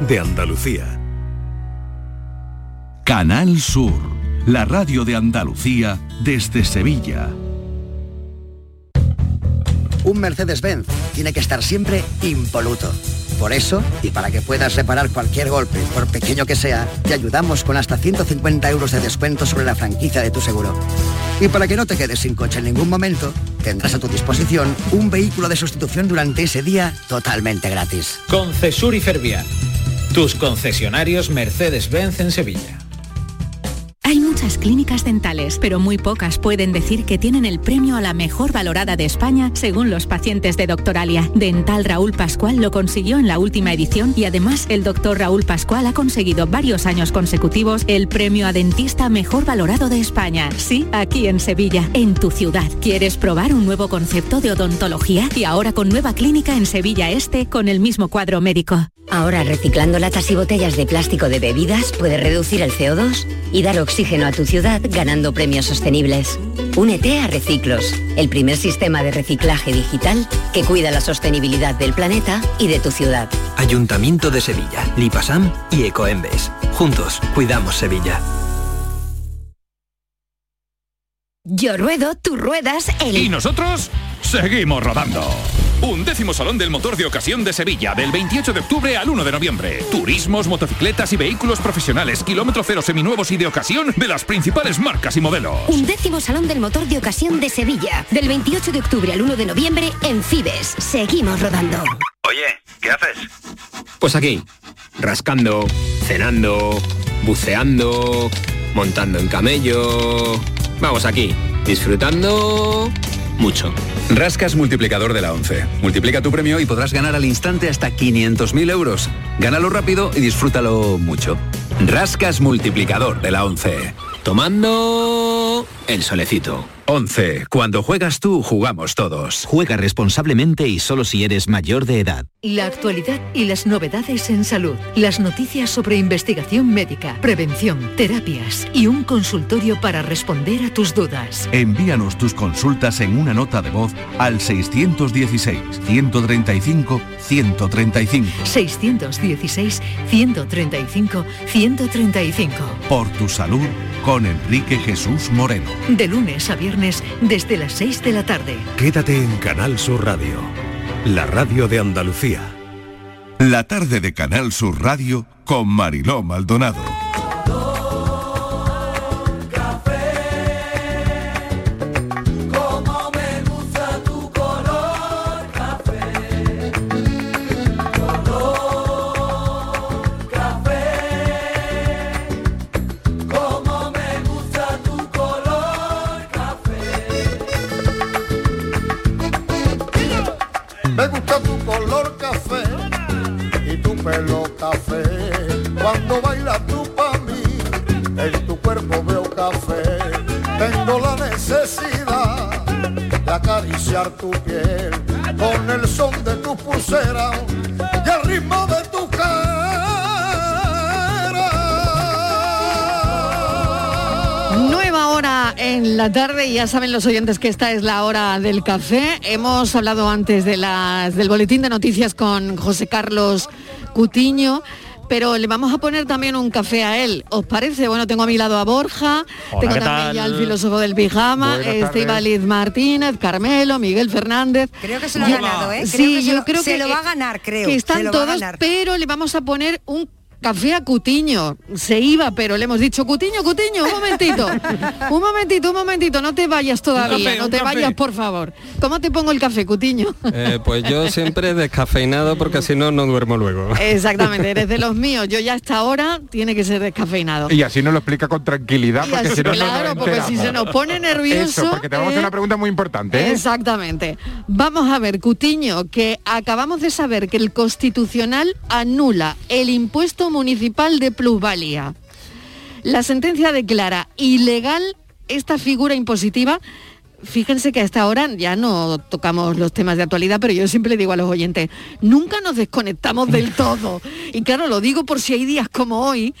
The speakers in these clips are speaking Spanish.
de Andalucía. Canal Sur, la radio de Andalucía desde Sevilla. Un Mercedes-Benz tiene que estar siempre impoluto. Por eso, y para que puedas reparar cualquier golpe, por pequeño que sea, te ayudamos con hasta 150 euros de descuento sobre la franquicia de tu seguro. Y para que no te quedes sin coche en ningún momento, tendrás a tu disposición un vehículo de sustitución durante ese día totalmente gratis. Concesur y Fervial, tus concesionarios Mercedes-Benz en Sevilla. Hay muchas clínicas dentales, pero muy pocas pueden decir que tienen el premio a la mejor valorada de España según los pacientes de Doctoralia. Dental Raúl Pascual lo consiguió en la última edición y además el doctor Raúl Pascual ha conseguido varios años consecutivos el premio a dentista mejor valorado de España. Sí, aquí en Sevilla, en tu ciudad. ¿Quieres probar un nuevo concepto de odontología? Y ahora con nueva clínica en Sevilla Este con el mismo cuadro médico. Ahora reciclando latas y botellas de plástico de bebidas puede reducir el CO2 y dar oxígeno a tu ciudad ganando premios sostenibles. Únete a Reciclos, el primer sistema de reciclaje digital que cuida la sostenibilidad del planeta y de tu ciudad. Ayuntamiento de Sevilla, Lipasam y Ecoembes. Juntos, cuidamos Sevilla. Yo ruedo, tú ruedas, el... Y nosotros seguimos rodando. Un décimo Salón del Motor de Ocasión de Sevilla, del 28 de octubre al 1 de noviembre. Turismos, motocicletas y vehículos profesionales, kilómetro cero seminuevos y de ocasión de las principales marcas y modelos. Un décimo Salón del Motor de Ocasión de Sevilla, del 28 de octubre al 1 de noviembre en Fibes. Seguimos rodando. Oye, ¿qué haces? Pues aquí, rascando, cenando, buceando, montando en camello. Vamos aquí, disfrutando mucho. Rascas multiplicador de la 11. Multiplica tu premio y podrás ganar al instante hasta 500.000 euros. Gánalo rápido y disfrútalo mucho. Rascas multiplicador de la 11. Tomando el solecito. 11. Cuando juegas tú, jugamos todos. Juega responsablemente y solo si eres mayor de edad. La actualidad y las novedades en salud. Las noticias sobre investigación médica, prevención, terapias y un consultorio para responder a tus dudas. Envíanos tus consultas en una nota de voz al 616-135-135. 616-135-135. Por tu salud con Enrique Jesús Moreno. De lunes a viernes desde las 6 de la tarde. Quédate en Canal Sur Radio, la radio de Andalucía. La tarde de Canal Sur Radio con Mariló Maldonado. En la tarde y ya saben los oyentes que esta es la hora del café. Hemos hablado antes de las, del boletín de noticias con José Carlos Cutiño. Pero le vamos a poner también un café a él. ¿Os parece? Bueno, tengo a mi lado a Borja, Hola, tengo ¿qué también tal? ya al filósofo del pijama. Estíbaliz Martínez, Carmelo, Miguel Fernández. Creo que se lo ha Yo- ganado, ¿eh? Creo Sí, que se yo lo- creo se que lo va a ganar, creo, Que se están lo va a todos, ganar. pero le vamos a poner un café a Cutiño. Se iba, pero le hemos dicho, Cutiño, Cutiño, un momentito. un momentito, un momentito, no te vayas todavía, café, no te café. vayas, por favor. ¿Cómo te pongo el café, Cutiño? Eh, pues yo siempre descafeinado porque si no, no duermo luego. Exactamente, eres de los míos. Yo ya a esta hora tiene que ser descafeinado. Y así nos lo explica con tranquilidad, porque así, si no, no claro, nos porque si se nos pone nervioso, Eso, porque te vamos a hacer ¿eh? una pregunta muy importante. ¿eh? Exactamente. Vamos a ver, Cutiño, que acabamos de saber que el Constitucional anula el impuesto municipal de plusvalía. La sentencia declara ilegal esta figura impositiva. Fíjense que hasta ahora ya no tocamos los temas de actualidad, pero yo siempre digo a los oyentes, nunca nos desconectamos del todo. Y claro, lo digo por si hay días como hoy,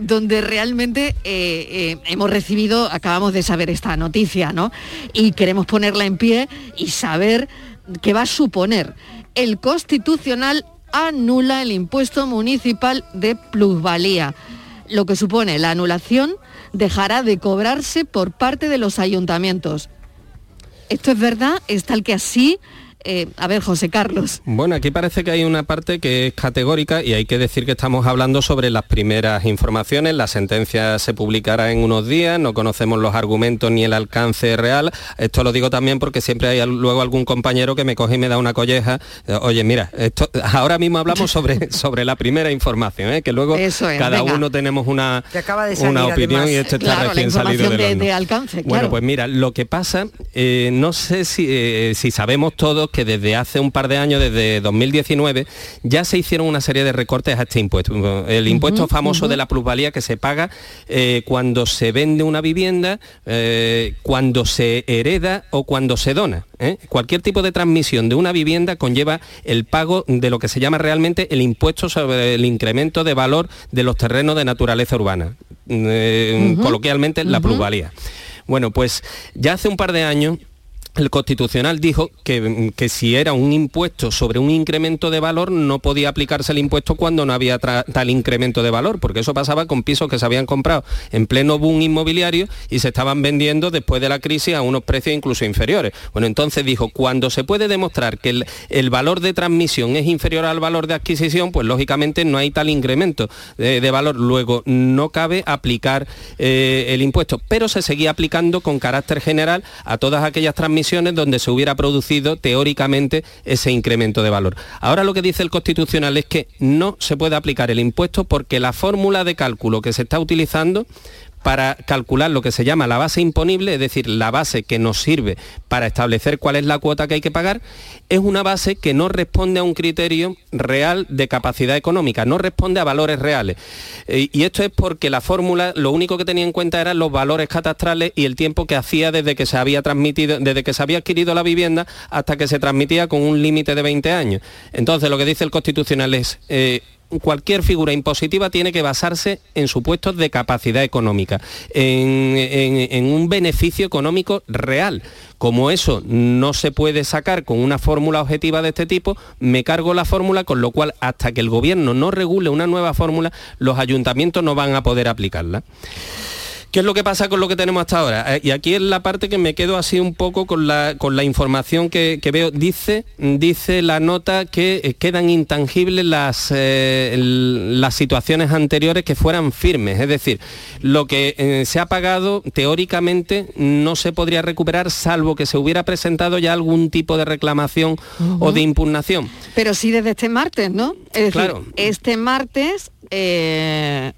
donde realmente eh, eh, hemos recibido, acabamos de saber esta noticia, ¿no? Y queremos ponerla en pie y saber qué va a suponer. El Constitucional anula el impuesto municipal de plusvalía. Lo que supone la anulación dejará de cobrarse por parte de los ayuntamientos. ¿Esto es verdad? ¿Es tal que así? Eh, a ver, José Carlos. Bueno, aquí parece que hay una parte que es categórica y hay que decir que estamos hablando sobre las primeras informaciones. La sentencia se publicará en unos días, no conocemos los argumentos ni el alcance real. Esto lo digo también porque siempre hay luego algún compañero que me coge y me da una colleja. Eh, Oye, mira, esto, ahora mismo hablamos sobre, sobre la primera información, ¿eh? que luego Eso es, cada venga. uno tenemos una, Que acaba de salir, una opinión además. y este está Claro, la salido del de- horno. de alcance, Bueno, pues mira, lo que pasa, eh, no sé si, eh, si sabemos todos que desde hace un par de años, desde 2019, ya se hicieron una serie de recortes a este impuesto. El impuesto famoso de la plusvalía que se paga eh, cuando se vende una vivienda, eh, cuando se hereda o cuando se dona. ¿eh? Cualquier tipo de transmisión de una vivienda conlleva el pago de lo que se llama realmente el impuesto sobre el incremento de valor de los terrenos de naturaleza urbana. Coloquialmente, la plusvalía. Bueno, pues ya hace un par de años el Constitucional dijo que, que si era un impuesto sobre un incremento de valor no podía aplicarse el impuesto cuando no había tal incremento de valor, porque eso pasaba con pisos que se habían comprado en pleno boom inmobiliario y se estaban vendiendo después de la crisis a unos precios incluso inferiores. Bueno, entonces dijo, cuando se puede demostrar que el, el valor de transmisión es inferior al valor de adquisición, pues lógicamente no hay tal incremento de, de valor. Luego no cabe aplicar eh, el impuesto, pero se seguía aplicando con carácter general a todas aquellas transmisiones donde se hubiera producido teóricamente ese incremento de valor. Ahora lo que dice el Constitucional es que no se puede aplicar el impuesto porque la fórmula de cálculo que se está utilizando para calcular lo que se llama la base imponible, es decir, la base que nos sirve para establecer cuál es la cuota que hay que pagar, es una base que no responde a un criterio real de capacidad económica, no responde a valores reales. Eh, y esto es porque la fórmula lo único que tenía en cuenta eran los valores catastrales y el tiempo que hacía desde que se había transmitido, desde que se había adquirido la vivienda hasta que se transmitía con un límite de 20 años. Entonces lo que dice el Constitucional es eh, cualquier figura impositiva tiene que basarse en supuestos de capacidad económica, en, un beneficio económico real. Como eso no se puede sacar con una fórmula objetiva de este tipo, me cargo la fórmula, con lo cual hasta que el gobierno no regule una nueva fórmula, los ayuntamientos no van a poder aplicarla. ¿Qué es lo que pasa con lo que tenemos hasta ahora? Eh, y aquí es la parte que me quedo así un poco con la, con la información que, que veo. Dice, dice la nota que eh, quedan intangibles las, eh, las situaciones anteriores que fueran firmes. Es decir, lo que eh, se ha pagado teóricamente no se podría recuperar salvo que se hubiera presentado ya algún tipo de reclamación o de impugnación. Pero sí desde este martes, ¿no? Es decir, Claro. este martes, eh,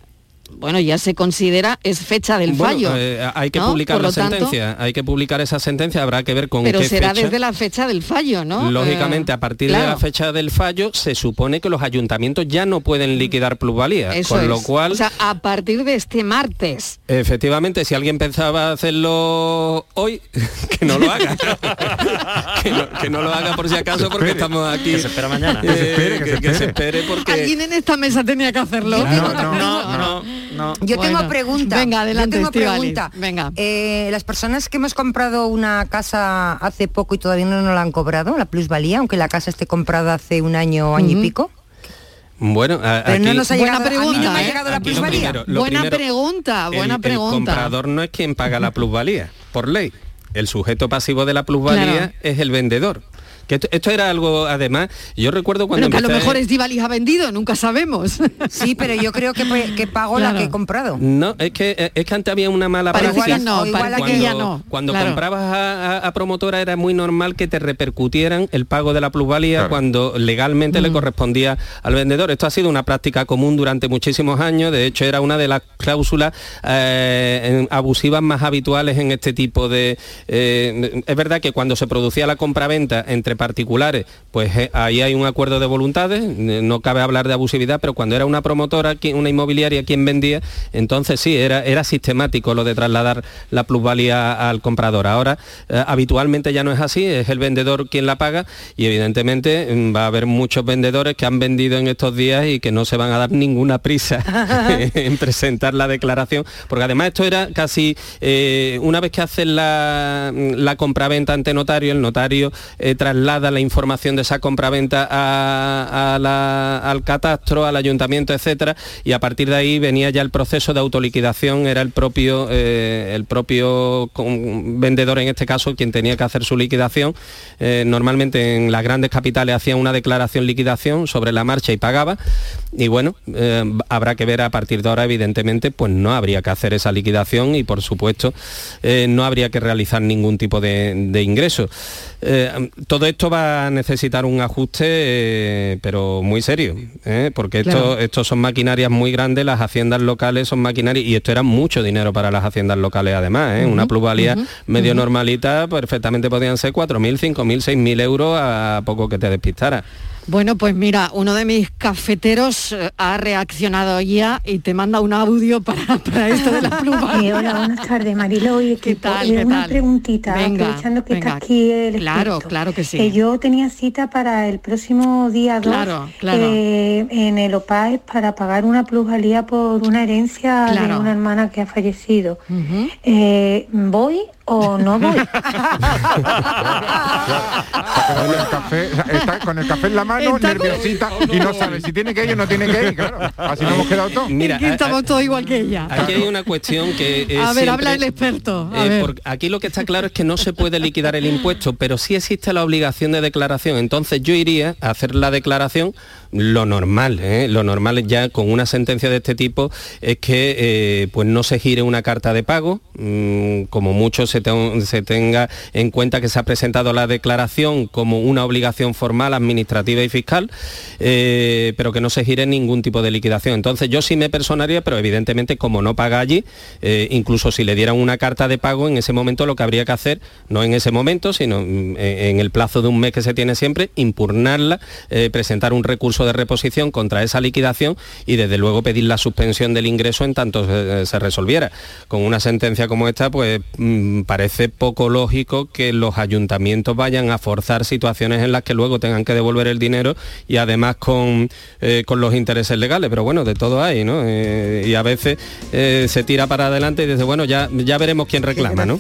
bueno, ya se considera, es fecha del Bueno, fallo. eh, hay que ¿no? publicar Por la lo tanto, sentencia, hay que publicar esa sentencia, habrá que ver con pero qué será fecha. desde la fecha del fallo, ¿no? Lógicamente, Eh, a partir de claro. la fecha del fallo, se supone que los ayuntamientos ya no pueden liquidar plusvalía, Eso con lo es. cual, O sea, a partir de este martes. efectivamente, si alguien pensaba hacerlo hoy, que no lo haga. que, no, que no lo haga por si acaso, porque estamos aquí. Que se espera mañana. Eh, Que se espere, que se que se espere. espere porque... Alguien en esta mesa tenía que hacerlo. Tengo No, otra no. Yo tengo pregunta. Venga, adelante, Yo tengo pregunta. Venga. Eh, las personas que hemos comprado una casa hace poco y todavía no nos la han cobrado, la plusvalía, aunque la casa esté comprada hace un año, año y pico. Bueno, a- Pero no nos ha Buena llegado, a mí no pregunta, me ha ¿eh? llegado la Aquí lo plusvalía. primero- lo buena primero, pregunta, buena el, pregunta. El comprador no es quien paga la plusvalía, por ley. El sujeto pasivo de la plusvalía Claro. es el vendedor. Que esto, esto era algo, además, yo recuerdo cuando que a lo mejor Estivaliz ha vendido, nunca sabemos. Sí, pero yo creo que, pues, que pago la que he comprado. No, es que, es que antes había una mala Parece práctica. que no, igual ya Cuando- no. Cuando claro. comprabas a, a- a promotora era muy normal que te repercutieran el pago de la plusvalía cuando legalmente Mm. le correspondía al vendedor. Esto ha sido una práctica común durante muchísimos años. De hecho, era una de las cláusulas eh, abusivas más habituales en este tipo de... eh, es verdad que cuando se producía la compraventa entre particulares, pues eh, ahí hay un acuerdo de voluntades, eh, no cabe hablar de abusividad, pero cuando era una promotora, una inmobiliaria quien vendía, entonces sí, era, era sistemático lo de trasladar la plusvalía al comprador. Ahora, eh, habitualmente ya no es así, es el vendedor quien la paga y evidentemente mm, va a haber muchos vendedores que han vendido en estos días y que no se van a dar ninguna prisa en presentar la declaración, porque además esto era casi, una vez que hacen la, la compraventa ante notario, el notario eh, traslada traslada la información de esa compraventa a, al catastro, al ayuntamiento, etcétera, y a partir de ahí venía ya el proceso de autoliquidación, era el propio, eh, el propio vendedor en este caso quien tenía que hacer su liquidación. Eh, normalmente en las grandes capitales hacían una declaración liquidación sobre la marcha y pagaba. Y bueno, eh, habrá que ver a partir de ahora, evidentemente, pues no habría que hacer esa liquidación y por supuesto no habría que realizar ningún tipo de, de ingreso. Todo esto va a necesitar un ajuste, eh, pero muy serio, ¿eh? porque esto, Claro. estos son maquinarias muy grandes, las haciendas locales son maquinarias y esto era mucho dinero para las haciendas locales además, ¿eh? una plusvalía medio normalita perfectamente podían ser 4.000, 5.000, 6.000 euros a poco que te despistara. Bueno, pues mira, uno de mis cafeteros eh, ha reaccionado ya y te manda un audio para, para esto de la plusvalía. Eh, hola, buenas tardes, Mariló y equipo. tal, Eh, qué una tal? preguntita, Venga, aprovechando que venga. está aquí el Claro, experto. claro que sí. Eh, yo tenía cita para el próximo día 2 Claro, claro. en el OPAE para pagar una plusvalía por una herencia de una hermana que ha fallecido. Eh, ¿Voy o no voy? Con el café, está con el café en la mano, Está con- nerviosita, y no sabe si tiene que ir o no tiene que ir, claro. Así nos hemos quedado todos. Mira, Aquí a- estamos todos igual que ella. Aquí hay una cuestión que es A ver, siempre- habla el experto. A Eh, ver. por- aquí lo que está claro es que no se puede liquidar el impuesto, pero sí existe la obligación de declaración. Entonces yo iría a hacer la declaración lo normal, ¿eh? lo normal ya con una sentencia de este tipo es que eh, pues no se gire una carta de pago, mm, como mucho se, te- se tenga en cuenta que se ha presentado la declaración como una obligación formal, administrativa y fiscal, eh, pero que no se gire ningún tipo de liquidación. Entonces yo sí me personaría, pero evidentemente como no paga allí, incluso si le dieran una carta de pago, en ese momento lo que habría que hacer, no en ese momento, sino mm, en en el plazo de un mes que se tiene siempre, impugnarla, presentar un recurso de reposición contra esa liquidación y desde luego pedir la suspensión del ingreso en tanto se, se resolviera. Con una sentencia como esta, pues mm, parece poco lógico que los ayuntamientos vayan a forzar situaciones en las que luego tengan que devolver el dinero y además con, eh, con los intereses legales. Pero bueno, de todo hay, ¿no? Eh, y a veces eh, se tira para adelante y dice, bueno, ya, ya veremos quién reclama, ¿no?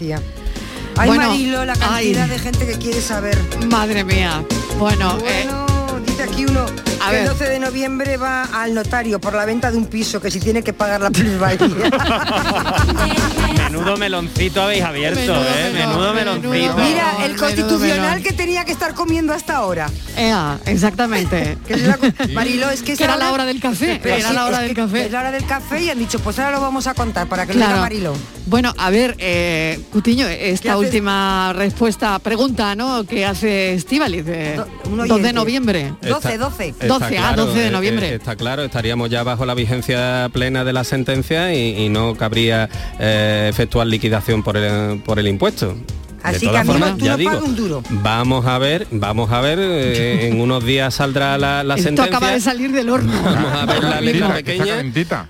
Ay, Bueno, Marilo, la cantidad ay. de gente que quiere saber. Madre mía. Bueno, eh, Bueno, dice aquí uno a que el ver. 12 de noviembre va al notario por la venta de un piso, que si tiene que pagar la plusvalía. Menudo meloncito habéis abierto, Menudo ¿eh? melón, Menudo menudo meloncito. Mira, el Menudo constitucional melón. que tenía que estar comiendo hasta ahora. ea, exactamente. Que es la co- Marilo, es que era la hora del café, Pero era sí, la hora del café. Es la hora del café y han dicho, pues ahora lo vamos a contar para que lo Claro. diga Marilo. Bueno, a ver, eh, Cutiño, esta haces? última respuesta, pregunta, ¿no? Que hace Estivaliz, un 2 de noviembre. 12, 12. Está 12, ah, 12 de eh, noviembre. eh, está claro, estaríamos ya bajo la vigencia plena de la sentencia y, y no cabría eh, efectuar liquidación por el, por el impuesto. Así de que todas a mí no- formas, tú ya no digo, pagas un duro. vamos a ver, vamos a ver, eh, en unos días saldrá la, la Esto sentencia. acaba de salir del horno. Vamos a ver la letra pequeña.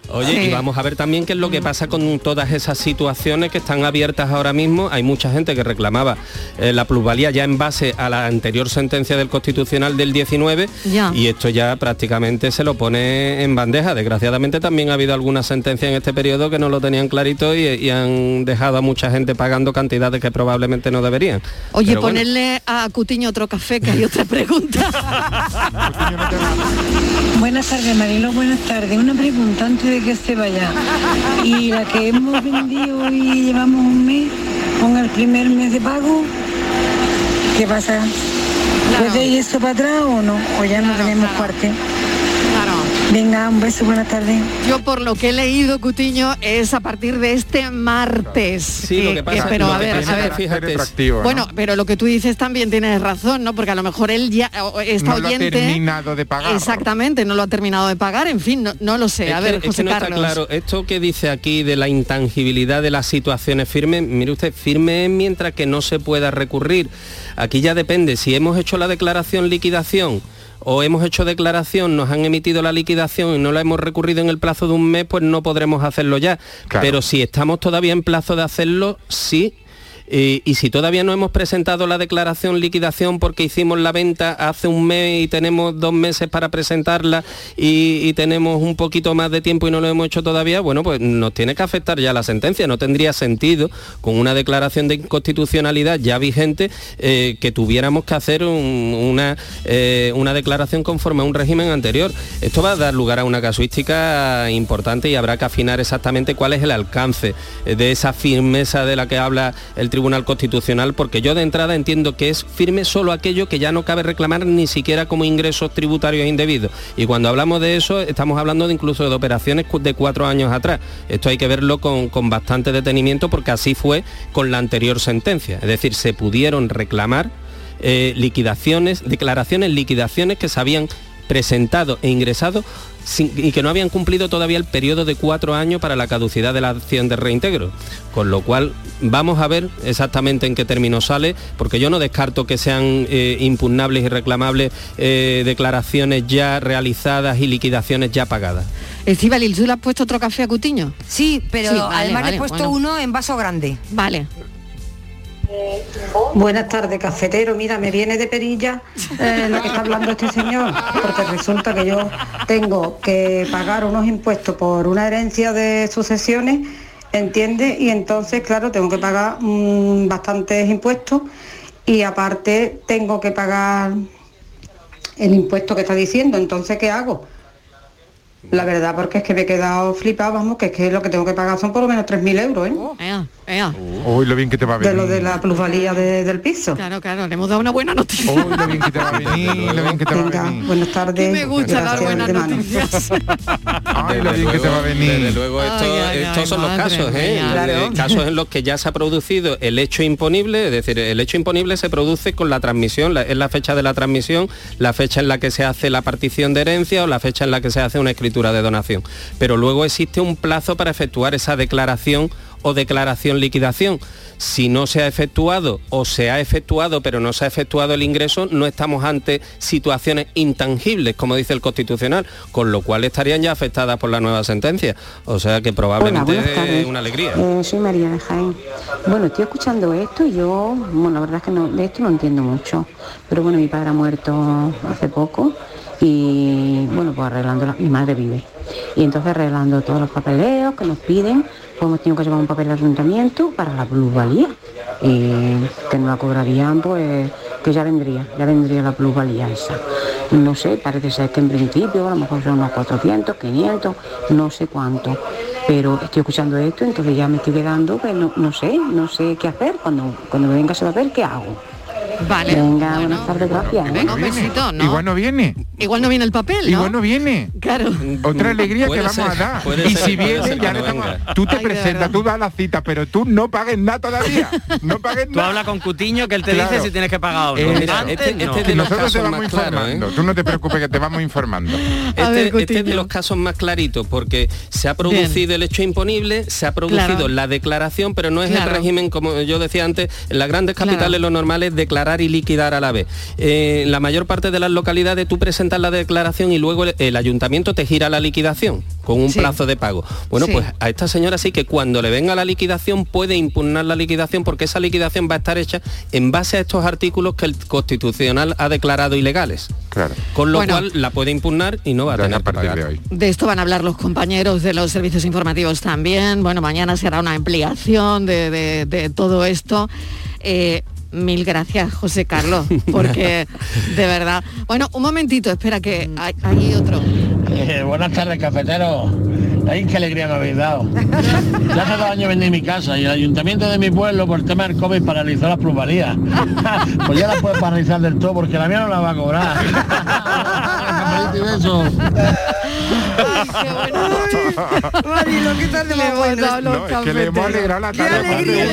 Oye, Sí. y vamos a ver también qué es lo que pasa con todas esas situaciones que están abiertas ahora mismo. Hay mucha gente que reclamaba eh, la plusvalía ya en base a la anterior sentencia del Constitucional del 19 Ya. y esto ya prácticamente se lo pone en bandeja. Desgraciadamente también ha habido algunas sentencias en este periodo que no lo tenían clarito y, y han dejado a mucha gente pagando cantidades que probablemente no deberían. Oye, Pero bueno. ponerle a Cutiño otro café, que hay otra pregunta. Buenas tardes, Marilo, buenas tardes. Una pregunta antes de que se vaya. Y la que hemos vendido y llevamos un mes con el primer mes de pago, ¿qué pasa? ¿Puede ir eso para atrás o no? ¿O ya no tenemos parte? Venga, un beso, buenas tardes. Yo por lo que he leído, Cutiño, es a partir de este martes. Sí, lo que pasa- pero lo a que ver, a es ver. que fíjate. Bueno, pero lo que tú dices también tienes razón, ¿no? Porque a lo mejor él ya está no lo ha terminado de pagar. Exactamente, no lo ha terminado de pagar, en fin, no, no lo sé. Es a que- ver, es que José no está claro. Esto que dice aquí de la intangibilidad de las situaciones firmes, mire usted, firme es mientras que no se pueda recurrir. Aquí ya depende, si hemos hecho la declaración liquidación o hemos hecho declaración, nos han emitido la liquidación y no la hemos recurrido en el plazo de un mes, pues no podremos hacerlo ya. Claro. Pero si estamos todavía en plazo de hacerlo, sí. Y, si todavía no hemos presentado la declaración liquidación porque hicimos la venta hace un mes y tenemos dos meses para presentarla y, tenemos un poquito más de tiempo y no lo hemos hecho todavía, bueno, pues nos tiene que afectar ya la sentencia. No tendría sentido con una declaración de inconstitucionalidad ya vigente eh, que tuviéramos que hacer un- una, eh, una declaración conforme a un régimen anterior. Esto va a dar lugar a una casuística importante y habrá que afinar exactamente cuál es el alcance eh, de esa firmeza de la que habla el Tribunal Constitucional, porque yo de entrada entiendo que es firme solo aquello que ya no cabe reclamar ni siquiera como ingresos tributarios indebidos. Y cuando hablamos de eso, estamos hablando de incluso de operaciones de cuatro años atrás. Esto hay que verlo con, con bastante detenimiento porque así fue con la anterior sentencia. Es decir, se pudieron reclamar eh, liquidaciones, declaraciones, liquidaciones que se habían presentado e ingresado sin- y que no habían cumplido todavía el periodo de cuatro años para la caducidad de la acción de reintegro. Con lo cual vamos a ver exactamente en qué término sale, porque yo no descarto que sean eh, impugnables y reclamables eh, declaraciones ya realizadas y liquidaciones ya pagadas. Estíbaliz, ¿tú le has puesto otro café a Cutiño? Sí, pero Sí, vale, además le vale, he puesto bueno. uno en vaso grande. Vale. Buenas tardes, cafetero. Mira, me viene de perilla eh, lo que está hablando este señor, porque resulta que yo tengo que pagar unos impuestos por una herencia de sucesiones, ¿entiende? Y entonces, claro, tengo que pagar mm, bastantes impuestos y aparte tengo que pagar el impuesto que está diciendo. Entonces, ¿qué hago? La verdad, porque es que me he quedado flipado, vamos, que es que lo que tengo que pagar son por lo menos 3.000 euros, ¿eh? Uy, lo bien que te va a de venir. lo de la plusvalía de- del piso. Claro, claro, le hemos dado una buena noticia. Uy, lo bien que te va a venir, lo bien que te va a venir. buenas tardes. me gusta dar buenas de mano. noticias. Ay, lo bien que te va a venir. Desde luego, esto- Ay, ay, estos ay, son los casos, ¿eh? Eh, Claro. casos en los que ya se ha producido el hecho imponible, es decir, el hecho imponible se produce con la transmisión, la- es la fecha de la transmisión, la fecha en la que se hace la partición de herencia o la fecha en la que se hace una escritura de donación. Pero luego existe un plazo para efectuar esa declaración o declaración liquidación. Si no se ha efectuado o se ha efectuado pero no se ha efectuado el ingreso, no estamos ante situaciones intangibles, como dice el Constitucional, con lo cual estarían ya afectadas por la nueva sentencia. O sea que probablemente es una alegría. Eh, soy María de Jaén. Bueno, estoy escuchando esto y yo, bueno, la verdad es que no, de esto no entiendo mucho. Pero bueno, mi padre ha muerto hace poco y bueno, pues arreglando, la- mi madre vive. Y entonces arreglando todos los papeleos que nos piden, pues hemos tenido que llevar un papel de ayuntamiento para la plusvalía. Y que nos la cobrarían, pues que ya vendría, ya vendría la plusvalía esa. No sé, parece ser que en principio a lo mejor son unos 400, 500, no sé cuánto. Pero estoy escuchando esto, entonces ya me estoy quedando, que no, no sé, no sé qué hacer. Cuando, cuando me venga ese papel, ¿qué hago? Vale. Venga, buenas tardes, gracias. ¿eh? Venga, un besito, ¿no? Igual no viene. Igual no viene el papel, ¿no? Igual no viene. Claro. Otra alegría que vamos ser, a dar. Y ser, si viene, ser ya que le no estamos- venga. Tú te Ay, de presentas, tú das la cita, pero tú no pagues nada todavía. No pagues Tú nada. hablas con Cutiño que él te Claro. dice si tienes que pagar algo. Eh, Mira, Antes, este- no. este de los Nosotros te casos vamos más claros, informando. ¿eh? Tú no te preocupes que te vamos informando. Ver, Este, este es de los casos más claritos porque se ha producido el hecho imponible, se ha producido Claro. la declaración, pero no es Claro. el régimen, como yo decía antes, en las grandes capitales lo normal es declarar y liquidar a la vez. Eh, en la mayor parte de las localidades tú presentas la declaración y luego el, el ayuntamiento te gira la liquidación con un Sí. plazo de pago. Bueno, Sí. pues a esta señora sí que cuando le venga la liquidación puede impugnar la liquidación porque esa liquidación va a estar hecha en base a estos artículos que el Constitucional ha declarado ilegales. Claro. Con lo Bueno. cual la puede impugnar y no va a tener a que pagar. de hoy. De esto van a hablar los compañeros de los servicios informativos también. Bueno, mañana se hará una ampliación de, de- de todo esto. Eh, mil gracias, José Carlos, porque de verdad. Bueno, un momentito, espera que hay, hay otro. Eh, buenas tardes, cafetero. Ay, qué alegría me habéis dado. Ya hace dos años vendí mi casa y el ayuntamiento de mi pueblo por el tema del COVID paralizó las plusvalías. pues ya la puede paralizar del todo porque la mía no la va a cobrar. Cafelito y besos. Marilo, ¿qué tal de Le hemos bueno? dado los No, es que le hemos alegrado la Qué tarde. alegría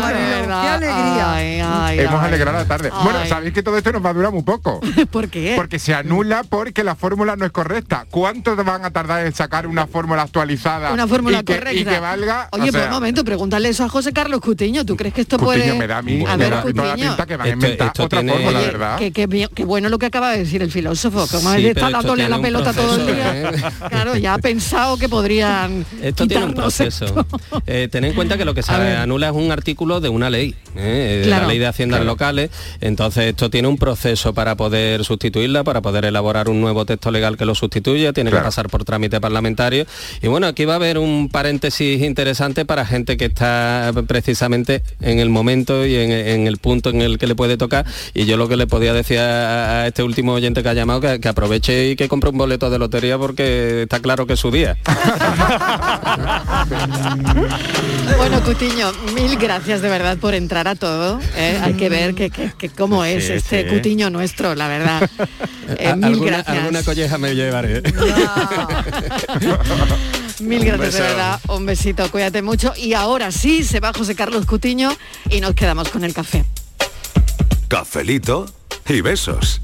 Marilo. qué alegría. Ay, ay, Hemos ay. alegrado la tarde. Bueno, Ay. sabéis que todo esto nos va a durar muy poco. ¿Por qué? Porque se anula porque la fórmula no es correcta. ¿Cuánto te van a tardar en sacar una fórmula actualizada? Una fórmula y que, correcta. Y que valga. Oye, o por sea, un momento, pregúntale eso a José Carlos Cutiño. ¿Tú crees que esto Cutiño puede...? me da a mí, a me ver, da toda la Cutiño. pinta que van a Esto- inventar esto otra tiene- fórmula, Oye, ¿verdad? qué, qué bien- qué bueno lo que acaba de decir el filósofo, como Sí, está dándole la pelota todo el proceso. día. Claro, ya ha pensado que podrían Esto tiene un proceso. Eh, ten en cuenta que lo que se anula es un artículo de una ley, ¿eh? Eh, Claro. la ley de haciendas Claro. locales. Entonces esto tiene un proceso para poder sustituirla, para poder elaborar un nuevo texto legal que lo sustituya, tiene que pasar por trámite parlamentario. Y bueno, aquí va a haber un paréntesis interesante para gente que está precisamente en el momento y en, en el punto en el que le puede tocar. Y yo lo que le podía decir a, a este último oyente que ha llamado, que, que aproveche y que compre un boleto de lotería porque está claro que es su día. Bueno, Cutiño, mil gracias de verdad por entrar a todo. ¿eh? Hay que ver que, que- que cómo es Sí, este sí. Cutiño nuestro, la verdad. Eh, mil alguna, gracias. alguna colleja me llevaré. Mil gracias de verdad. Un besito, cuídate mucho. Y ahora sí, se va José Carlos Cutiño y nos quedamos con el café. Cafelito y besos.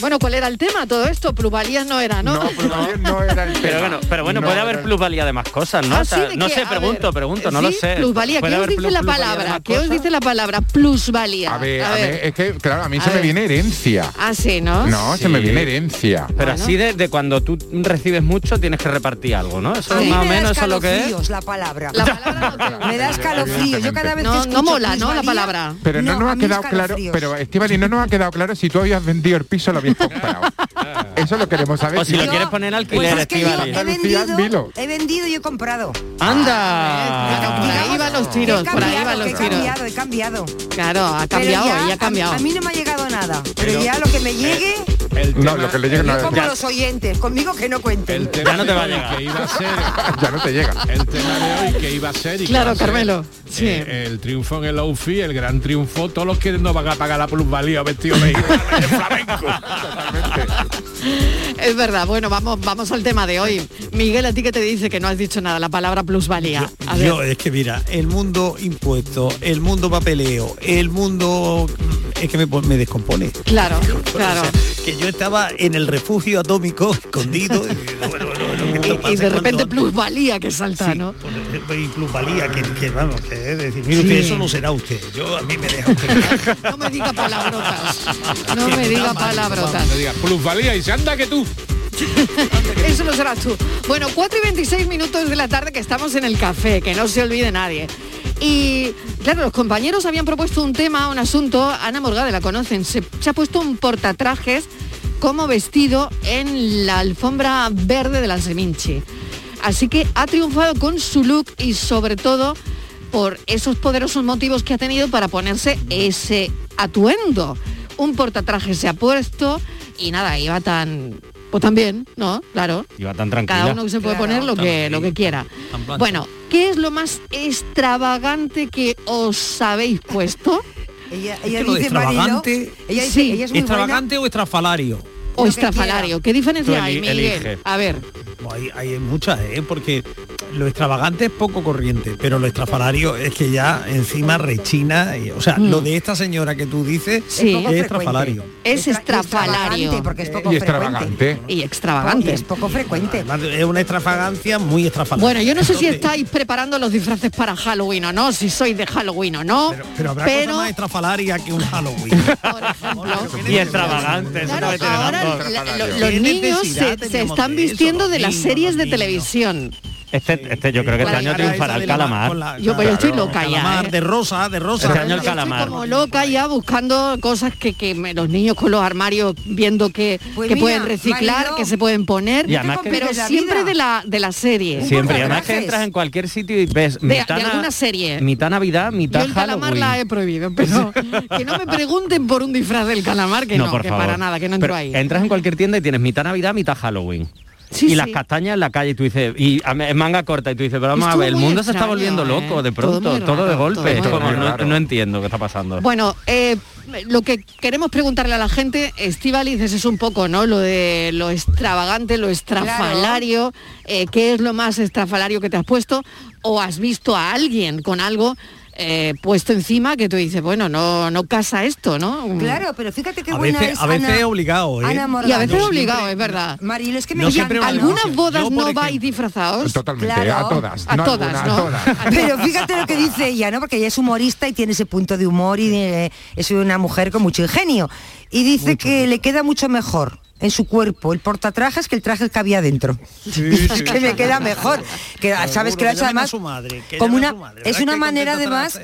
Bueno, ¿cuál era el tema? Todo esto, plusvalías no era, ¿no? no era el Pero bueno, pero bueno No, puede no, haber no. plusvalía de más cosas, ¿no? Ah, O sea, sí, ¿de no qué? sé, A pregunto, ver, pregunto, no lo sé. Plusvalía, ¿Puede ¿qué os dice la palabra? ¿Qué os dice la palabra plusvalía? A ver, a ver, es que claro, a mí A se me viene herencia. Ah, sí, ¿no? No, se me viene herencia. Pero así de, de cuando tú recibes mucho tienes que repartir algo, ¿no? Eso más o menos eso es lo que es. escalofríos la palabra. me da escalofrío. Yo cada vez No, que no mola, ¿no? La palabra. Pero no, nos ha quedado claro, pero Estivali, no nos ha quedado claro si tú habías vendido el piso o comprado. Eso lo queremos saber. O si lo quieres poner Pues alquiler, es que yo he vendido, he vendido y he comprado. ¡Anda! Por ahí van los tiros, he por ahí cambiado, van los que he tiros. cambiado, he cambiado. Claro, ha cambiado, ya, ella ha a- cambiado. A, mí no me ha llegado nada. Pero, Pero- ya lo que me llegue, No, lo que le llega no yo como Ya. los oyentes, conmigo que no cuenten. Ya no te va a llegar. Que iba a ser ya no te llega. el tema de hoy que iba a ser y que Claro, a ser, Carmelo, sí. eh, el triunfo en el outfit, el gran triunfo, todos los que no van a pagar la plusvalía vestidos de flamenco. Es verdad, bueno, vamos, vamos al tema de hoy. Miguel, ¿a ti qué te dice que no has dicho nada? La palabra plusvalía. A ver. Yo, es que mira, el mundo impuesto, el mundo papeleo, el mundo mm, es que me, pon- me descompone. Claro, claro. O sea, que yo estaba en el refugio atómico escondido y, bueno, de repente cuanto plusvalía que salta, ¿no? y plusvalía, que, que vamos, que es decir, mire usted, eso no será usted. Yo a mí me deja usted. No me diga palabrotas. No me diga palabrotas. No digas plusvalía y se anda que tú. Eso lo serás tú. Bueno, 4 y 26 minutos de la tarde que estamos en el café, que no se olvide nadie. Y claro, los compañeros habían propuesto un tema, un asunto, Ana Morgade la conocen, se, ha puesto un portatrajes como vestido en la alfombra verde de la Seminci. Así que ha triunfado con su look y sobre todo por esos poderosos motivos que ha tenido para ponerse ese atuendo. Un portatraje se ha puesto y nada, iba tan... Pues también, ¿no? Claro. Iba tan tranquila. Cada uno se puede poner lo que, lo que quiera. Bueno, ¿qué es lo más extravagante que os habéis puesto? Ella, Es que lo de extravagante, ella dice, Sí. ella es muy extravagante o estrafalario. O estrafalario. ¿Qué diferencia hay, Miguel? elige. A ver. Hay, hay muchas, ¿eh? porque lo extravagante es poco corriente, pero lo estrafalario es que ya encima rechina. y- o sea, Mm. lo de esta señora que tú dices Sí. es estrafalario. Es estrafalario. porque es poco Y extravagante. Y extravagante. Es poco frecuente. Además, es una extravagancia muy extravagante. Bueno, yo no sé si estáis preparando los disfraces para Halloween o no, si sois de Halloween o no. Pero habrá cosa más estrafalaria que un Halloween. Y extravagante, Claro, ahora razón. la- lo- los niños se, se están vistiendo de las series de televisión. Este, este yo creo que este año triunfará el de la- calamar. la- Yo, pues, yo estoy loca ya, Calamar, ¿eh? de rosa, de rosa. Este año el Yo estoy calamar. como loca ya buscando cosas que, que me- los niños con los armarios viendo que, Pues que mira, pueden reciclar, Mariló, que se pueden poner, Y además que- pero siempre de la de la serie. Siempre, y además que entras en cualquier sitio y ves de mitad, alguna serie. mitad Navidad, Yo mitad el calamar Halloween. la he prohibido, pero que no me pregunten por un disfraz del calamar, que no, por que favor. para nada, que no entro Pero ahí. Entras en cualquier tienda y tienes mitad Navidad, mitad Halloween. Sí, y las sí. castañas en la calle y tú dices, y a- en manga corta y tú dices, pero vamos a ver, el mundo se está volviendo ¿eh? loco de Todo pronto, todo, de golpe. todo como, no, no entiendo qué está pasando. Bueno, eh, lo que queremos preguntarle a la gente, Estivaliz, es un poco, ¿no? Lo de lo extravagante, lo estrafalario, eh, ¿qué es lo más estrafalario que te has puesto? ¿O has visto a alguien con algo eh, puesto encima que tú dices, bueno, no, no casa esto, ¿no? Claro, pero fíjate qué A buena veces, es a veces Ana- obligado, ¿eh? Ana Y a veces obligado, siempre- es verdad. Marilo, es que me No encanta. siempre ¿no? Algunas bodas Yo, no ejemplo- vais disfrazados. Totalmente, Claro. a todas. A no todas, algunas, ¿no? a todas. Pero fíjate lo que dice ella, ¿no? Porque ella es humorista y tiene ese punto de humor y de- es una mujer con mucho ingenio. Y dice que le queda mucho mejor en su cuerpo el portatrajes que el traje que había dentro. Dice que me queda mejor. Que sabes que lo ha hecho llamen a además su madre, que como una madre. es una manera además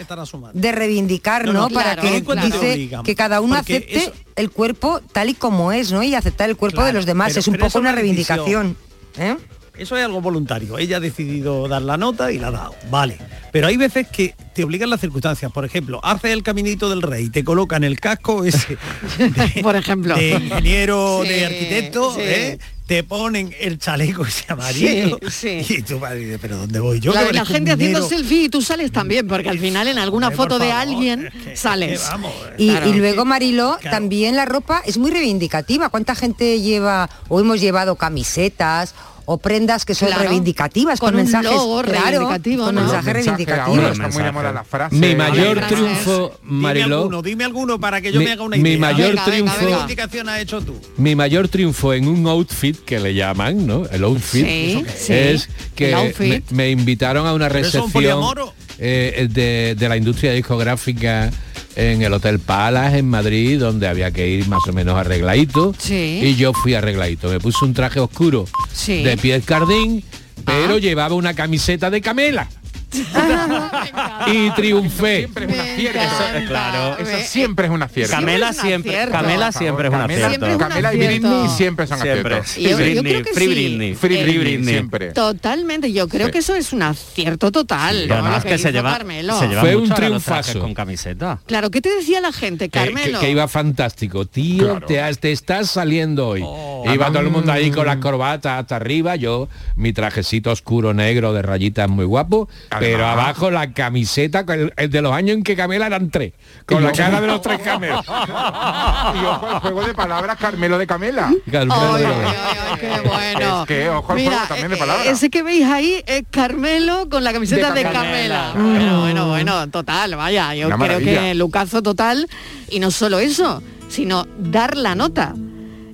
de reivindicar, No, ¿no? no, Para que claro. dice que cada uno porque acepte eso- el cuerpo tal y como es, ¿no? Y aceptar el cuerpo de los demás. pero- es un poco una es reivindicación. ¿eh? Eso es algo voluntario. Ella ha decidido dar la nota y la ha dado. Vale. Pero hay veces que te obligan las circunstancias. Por ejemplo, haces el caminito del rey, te colocan el casco ese de, Por ejemplo. de ingeniero, Sí, de arquitecto, sí. ¿eh? te ponen el chaleco ese amarillo Sí, sí. y tú vas dices, pero ¿dónde voy yo? La, gente haciendo selfie y tú sales también, porque al final en alguna foto de alguien es que- sales. es que vamos, Y, Claro. y luego Mariló, Claro. también la ropa es muy reivindicativa. ¿Cuánta gente lleva o hemos llevado camisetas o prendas que son Claro. reivindicativas con, Con un mensajes logo claro, reivindicativo, con ¿no? mensajes Mensaje, reivindicativos. ahora está muy de moda la frase. Mi mayor triunfo, Dime Mariló, alguno, dime alguno para que yo Mi- me haga una mi idea. mayor Venga, venga, triunfo- ¿Qué venga. reivindicación has hecho tú? mi mayor triunfo en un outfit que le llaman, ¿no? El outfit Sí, sí, es que outfit. me, me invitaron a una ¿Pero eso es un recepción eh, de, de la industria discográfica en el Hotel Palace en Madrid, donde había que ir más o menos arregladito. Sí. Y yo fui arregladito. Me puse un traje oscuro Sí. de piel cardín, pero Ah. llevaba una camiseta de camela. y triunfé. Siempre es un Me acierto. encanta. Eso, Claro. eso siempre es un acierto. Camela siempre. Camela siempre es un Camela- acierto. Siempre es un Camela y. Britney siempre son Siempre. aciertos. Yo- yo Britney, creo que Free. Britney, Free Free Britney, siempre. Totalmente, yo creo Sí. que eso es un acierto total. ¿no? además Lo que se hizo lleva, se lleva Fue mucho un ahora los trajes triunfazo. con camiseta. Claro, ¿qué te decía la gente, que, Carmelo? que- que iba fantástico. Tío, Claro. te, has- te estás saliendo hoy. Oh. iba todo el mundo ahí con la mm. corbata hasta arriba, yo, mi trajecito oscuro negro de rayitas muy guapo, pero abajo la camiseta el, el de los años en que Camela eran tres, con la cara de los tres camelos. Y ojo al juego de palabras Carmelo de Camela. Carmelo Ay, de ay, los- ay, ay, qué bueno. Es que, ojo al Mira, juego también de eh, palabras. Ese que veis ahí es Carmelo con la camiseta de, De Carmela. Carmela. Bueno, bueno, bueno, total, vaya. Yo Una creo maravilla. que Lucazo total. Y no solo eso, sino dar la nota.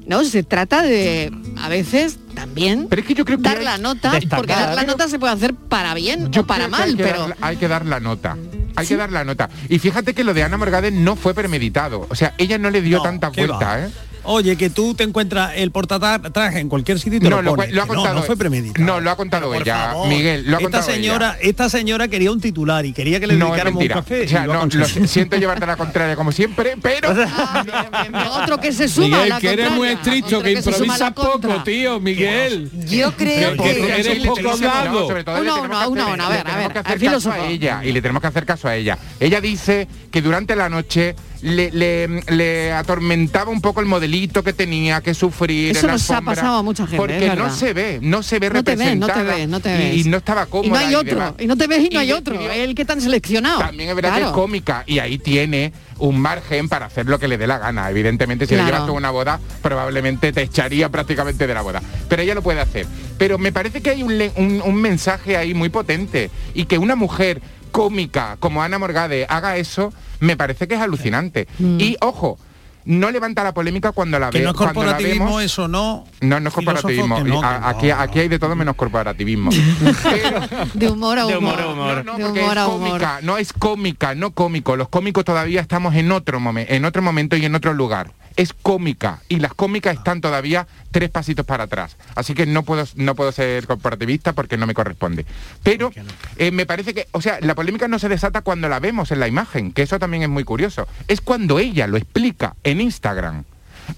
No, se trata de a veces también Pero es que yo creo que dar la nota, destacar. porque dar la nota se puede hacer para bien Yo o para mal, hay pero dar- hay que dar la nota. Hay que dar la nota. Y fíjate que lo de Ana Morgade no fue premeditado. O sea, ella no le dio No, tanta vuelta, ¿eh? Oye, que tú te encuentras el portatraje en cualquier sitio y te No, lo lo, pones. lo ha Que contado. no, no fue premeditado. No, lo ha contado ella, favor. Miguel. Lo ha esta contado señora, ella. esta señora quería un titular y quería que le dedicáramos un café. O sea, lo lo siento llevarte la contraria como siempre, pero otro que se suma a Miguel, la que eres muy estricto, que a improvisas poco, tío, Miguel. Yo creo Porque que eres poco que- dado. no, sobre todo le Uno, tenemos uno, que uno, a ver, a tenemos ver, que al filósofo. a ella y le tenemos que hacer caso a ella. Ella dice que durante la noche le, atormentaba un poco el modelito que tenía que sufrir. Eso en la nos ha pasado a mucha gente, Porque es no se ve, no se ve No te ves, no te representada ves, no te y- ves. Y, no estaba cómoda. Y no hay otro, y no te ves y no hay otro, el que tan seleccionado. También es verdad que es cómica y ahí tiene un margen para hacer lo que le dé la gana. Evidentemente, si Claro. le llevas tú a una boda, probablemente te echaría prácticamente de la boda. Pero ella lo puede hacer. Pero me parece que hay un- un mensaje ahí muy potente y que una mujer cómica como Ana Morgade haga eso, me parece que es alucinante. Mm. Y ojo, no levanta la polémica cuando la Que ve, no es cuando la corporativismo, vemos. eso no. No, no es corporativismo. no, A- aquí, aquí hay de todo menos corporativismo. De humor a De humor. humor a humor. No, De porque humor es a humor. cómica, no es cómica, no cómico. Los cómicos todavía estamos en otro en otro momento y en otro lugar. Es cómica y las cómicas están todavía tres pasitos para atrás. Así que no puedo no puedo ser corporativista porque no me corresponde. Pero eh, me parece que, o sea, la polémica no se desata cuando la vemos en la imagen, que eso también es muy curioso. Es cuando ella lo explica en Instagram.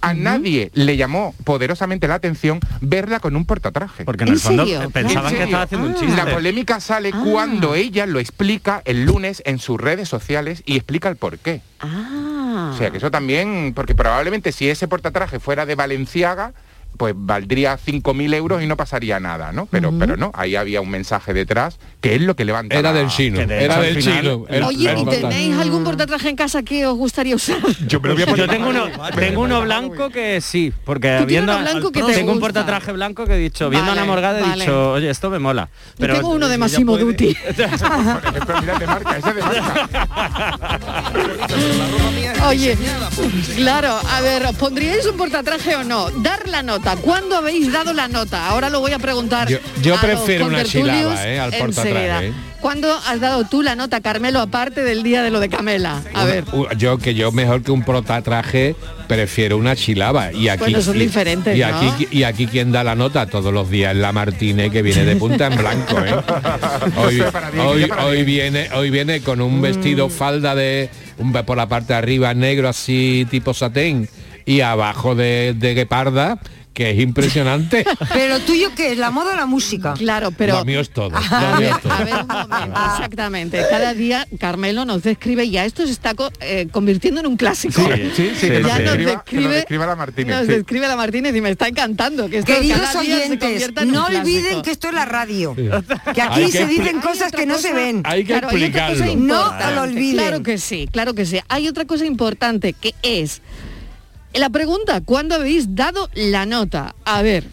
A nadie le llamó poderosamente la atención verla con un portatraje. Porque en el ¿En fondo serio? pensaban ¿En que estaba haciendo un Ah. chiste. La polémica sale Ah. cuando ella lo explica el lunes en sus redes sociales y explica el por qué. Ah. O sea, que eso también, porque probablemente si ese portatraje fuera de Valenciaga, pues valdría 5.000 euros y no pasaría nada, ¿no? Pero, pero no, ahí había un mensaje detrás que es lo que levanta. Era la- del chino, de era del final- chino. El- Oye, el ¿y portal. tenéis algún portatraje en casa que os gustaría usar? Yo, me lo voy a poner Yo tengo uno, tengo uno blanco que sí, porque Tú viendo uno blanco que te tengo un gusta. portatraje blanco que he dicho, viendo Vale, a una morgada he vale. dicho, oye, esto me mola. Yo tengo uno de Massimo Dutti. Pero mira, de marca, ese de marca. Oye, claro, a ver, ¿os pondríais un portatraje o no? Dar la nota. ¿Cuándo habéis dado la nota? Ahora lo voy a preguntar. Yo- yo a los prefiero una chilaba, ¿eh? al portatraje. ¿eh? ¿Cuándo has dado tú la nota, Carmelo, aparte del día de lo de Camela? A ver. Yo que yo mejor que un protatraje prefiero una chilaba y aquí Bueno, son y- diferentes, y, ¿no? aquí y aquí quien da la nota todos los días es la Martínez que viene de punta en blanco ¿eh? hoy, hoy- hoy viene hoy viene con un vestido falda de un, por la parte de arriba negro así tipo satén y abajo de, de gueparda que es impresionante Pero tuyo qué es, la moda o la música. Claro, pero lo mío es todo lo A ver, es todo. a ver un momento, exactamente. Cada día Carmelo nos describe y ya esto se está co- eh, convirtiendo en un clásico. Sí, sí, sí, que nos ya nos que nos describe, la Martínez, nos sí. describe la Martínez y me está encantando. Que esto Queridos cada día se oyentes, no clásico. olviden que esto es la radio. Que aquí que se dicen cosas que no se ven. hay que Claro, hay explicarlo No lo olviden. Claro que sí, claro que sí. Hay otra cosa importante que es la pregunta, ¿cuándo habéis dado la nota? A ver,